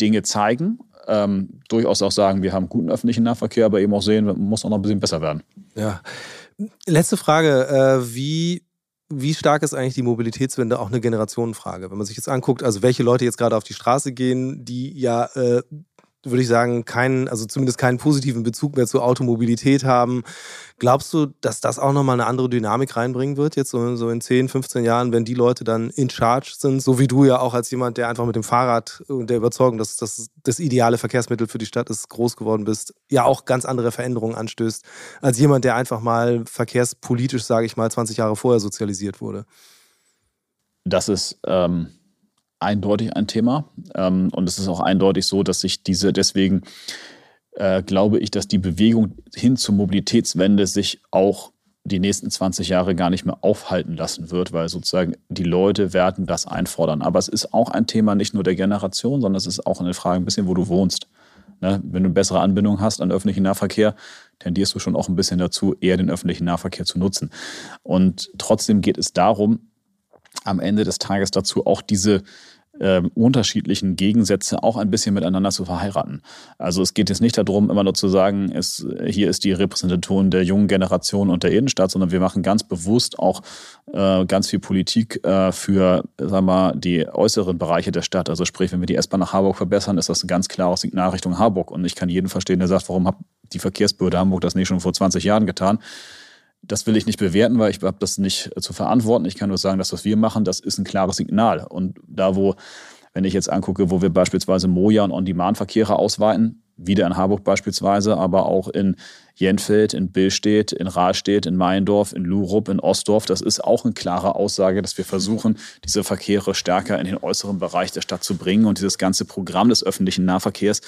Dinge zeigen, ähm, durchaus auch sagen, wir haben guten öffentlichen Nahverkehr, aber eben auch sehen, muss auch noch ein bisschen besser werden. Ja. Letzte Frage. Äh, wie wie stark ist eigentlich die Mobilitätswende auch eine Generationenfrage? Wenn man sich jetzt anguckt, also welche Leute jetzt gerade auf die Straße gehen, die ja äh, würde ich sagen, keinen, also zumindest keinen positiven Bezug mehr zur Automobilität haben. Glaubst du, dass das auch nochmal eine andere Dynamik reinbringen wird, jetzt so, so in 10, 15 Jahren, wenn die Leute dann in Charge sind, so wie du ja auch als jemand, der einfach mit dem Fahrrad und der Überzeugung, dass das das ideale Verkehrsmittel für die Stadt ist, groß geworden bist, ja auch ganz andere Veränderungen anstößt, als jemand, der einfach mal verkehrspolitisch, sage ich mal, 20 Jahre vorher sozialisiert wurde? Das ist ähm eindeutig ein Thema. Ähm, und es ist auch eindeutig so, dass sich diese, deswegen äh, glaube ich, dass die Bewegung hin zur Mobilitätswende sich auch die nächsten 20 Jahre gar nicht mehr aufhalten lassen wird, weil sozusagen die Leute werden das einfordern. Aber es ist auch ein Thema nicht nur der Generation, sondern es ist auch eine Frage ein bisschen, wo du wohnst. Ne? Wenn du eine bessere Anbindung hast an öffentlichen Nahverkehr, tendierst du schon auch ein bisschen dazu, eher den öffentlichen Nahverkehr zu nutzen. Und trotzdem geht es darum, am Ende des Tages dazu auch diese äh, unterschiedlichen Gegensätze auch ein bisschen miteinander zu verheiraten. Also es geht jetzt nicht darum, immer nur zu sagen, es, hier ist die Repräsentation der jungen Generation und der Innenstadt, sondern wir machen ganz bewusst auch äh, ganz viel Politik äh, für sagen wir die äußeren Bereiche der Stadt. Also sprich, wenn wir die S-Bahn nach Harburg verbessern, ist das ein ganz klares Signal Richtung Harburg. Und ich kann jeden verstehen, der sagt, warum hat die Verkehrsbehörde Hamburg das nicht schon vor 20 Jahren getan? Das will ich nicht bewerten, weil ich habe das nicht zu verantworten. Ich kann nur sagen, das, was wir machen, das ist ein klares Signal. Und da, wo, wenn ich jetzt angucke, wo wir beispielsweise Moja und On-Demand-Verkehre ausweiten, wieder in Harburg beispielsweise, aber auch in Jenfeld, in Billstedt, in Rahlstedt, in Meiendorf, in Lurup, in Ostdorf. Das ist auch eine klare Aussage, dass wir versuchen, diese Verkehre stärker in den äußeren Bereich der Stadt zu bringen. Und dieses ganze Programm des öffentlichen Nahverkehrs,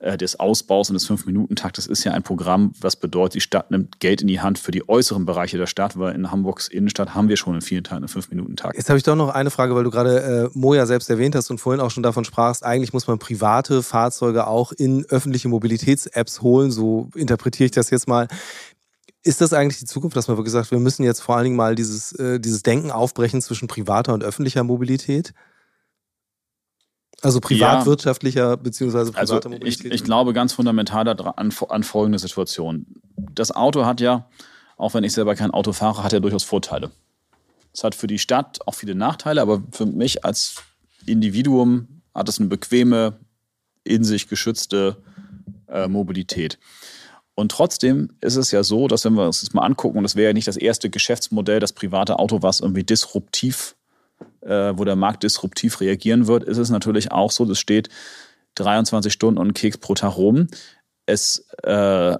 äh, des Ausbaus und des Fünf-Minuten-Taktes ist ja ein Programm, was bedeutet, die Stadt nimmt Geld in die Hand für die äußeren Bereiche der Stadt, weil in Hamburgs Innenstadt haben wir schon in vielen Teilen einen Fünf-Minuten-Takt. Jetzt habe ich doch noch eine Frage, weil du gerade äh, Moja selbst erwähnt hast und vorhin auch schon davon sprachst, eigentlich muss man private Fahrzeuge auch in öffentliche Mobilitäts-Apps holen. So interpretiere ich das jetzt mal. Ist das eigentlich die Zukunft, dass man wirklich sagt, wir müssen jetzt vor allen Dingen mal dieses, äh, dieses Denken aufbrechen zwischen privater und öffentlicher Mobilität? Also privatwirtschaftlicher ja, beziehungsweise private also Mobilität? Ich, ich glaube ganz fundamental an, an folgende Situation. Das Auto hat ja, auch wenn ich selber kein Auto fahre, hat ja durchaus Vorteile. Es hat für die Stadt auch viele Nachteile, aber für mich als Individuum hat es eine bequeme, in sich geschützte äh, Mobilität. Und trotzdem ist es ja so, dass wenn wir uns das mal angucken, und das wäre ja nicht das erste Geschäftsmodell, das private Auto, was irgendwie disruptiv, äh, wo der Markt disruptiv reagieren wird, ist es natürlich auch so, das steht 23 Stunden und Keks pro Tag rum. Es äh,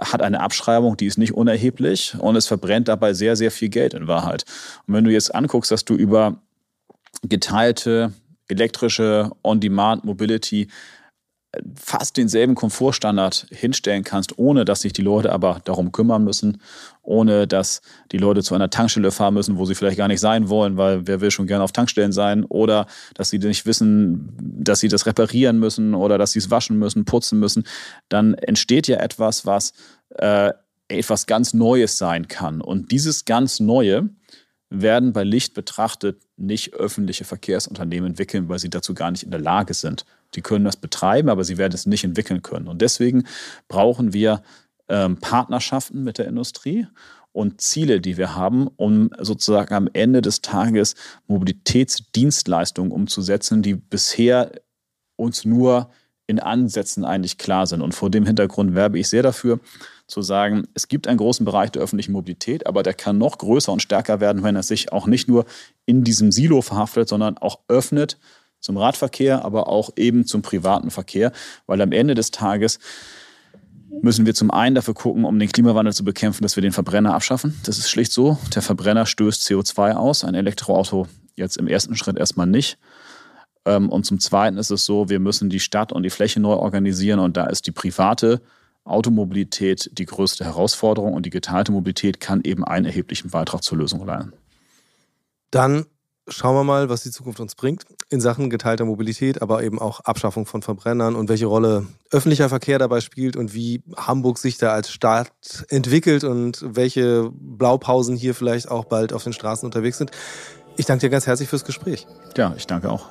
hat eine Abschreibung, die ist nicht unerheblich und es verbrennt dabei sehr, sehr viel Geld in Wahrheit. Und wenn du jetzt anguckst, dass du über geteilte elektrische On-Demand-Mobility fast denselben Komfortstandard hinstellen kannst, ohne dass sich die Leute aber darum kümmern müssen, ohne dass die Leute zu einer Tankstelle fahren müssen, wo sie vielleicht gar nicht sein wollen, weil wer will schon gerne auf Tankstellen sein, oder dass sie nicht wissen, dass sie das reparieren müssen oder dass sie es waschen müssen, putzen müssen, dann entsteht ja etwas, was äh, etwas ganz Neues sein kann. Und dieses ganz Neue werden bei Licht betrachtet nicht öffentliche Verkehrsunternehmen entwickeln, weil sie dazu gar nicht in der Lage sind. Die können das betreiben, aber sie werden es nicht entwickeln können. Und deswegen brauchen wir ähm, Partnerschaften mit der Industrie und Ziele, die wir haben, um sozusagen am Ende des Tages Mobilitätsdienstleistungen umzusetzen, die bisher uns nur in Ansätzen eigentlich klar sind. Und vor dem Hintergrund werbe ich sehr dafür, zu sagen, es gibt einen großen Bereich der öffentlichen Mobilität, aber der kann noch größer und stärker werden, wenn er sich auch nicht nur in diesem Silo verhaftet, sondern auch öffnet zum Radverkehr, aber auch eben zum privaten Verkehr, weil am Ende des Tages müssen wir zum einen dafür gucken, um den Klimawandel zu bekämpfen, dass wir den Verbrenner abschaffen. Das ist schlicht so. Der Verbrenner stößt CO2 aus, ein Elektroauto jetzt im ersten Schritt erstmal nicht. Ähm, und zum Zweiten ist es so, wir müssen die Stadt und die Fläche neu organisieren und da ist die private Automobilität die größte Herausforderung und die geteilte Mobilität kann eben einen erheblichen Beitrag zur Lösung leisten. Dann schauen wir mal, was die Zukunft uns bringt in Sachen geteilter Mobilität, aber eben auch Abschaffung von Verbrennern und welche Rolle öffentlicher Verkehr dabei spielt und wie Hamburg sich da als Stadt entwickelt und welche Blaupausen hier vielleicht auch bald auf den Straßen unterwegs sind. Ich danke dir ganz herzlich fürs Gespräch. Ja, ich danke auch.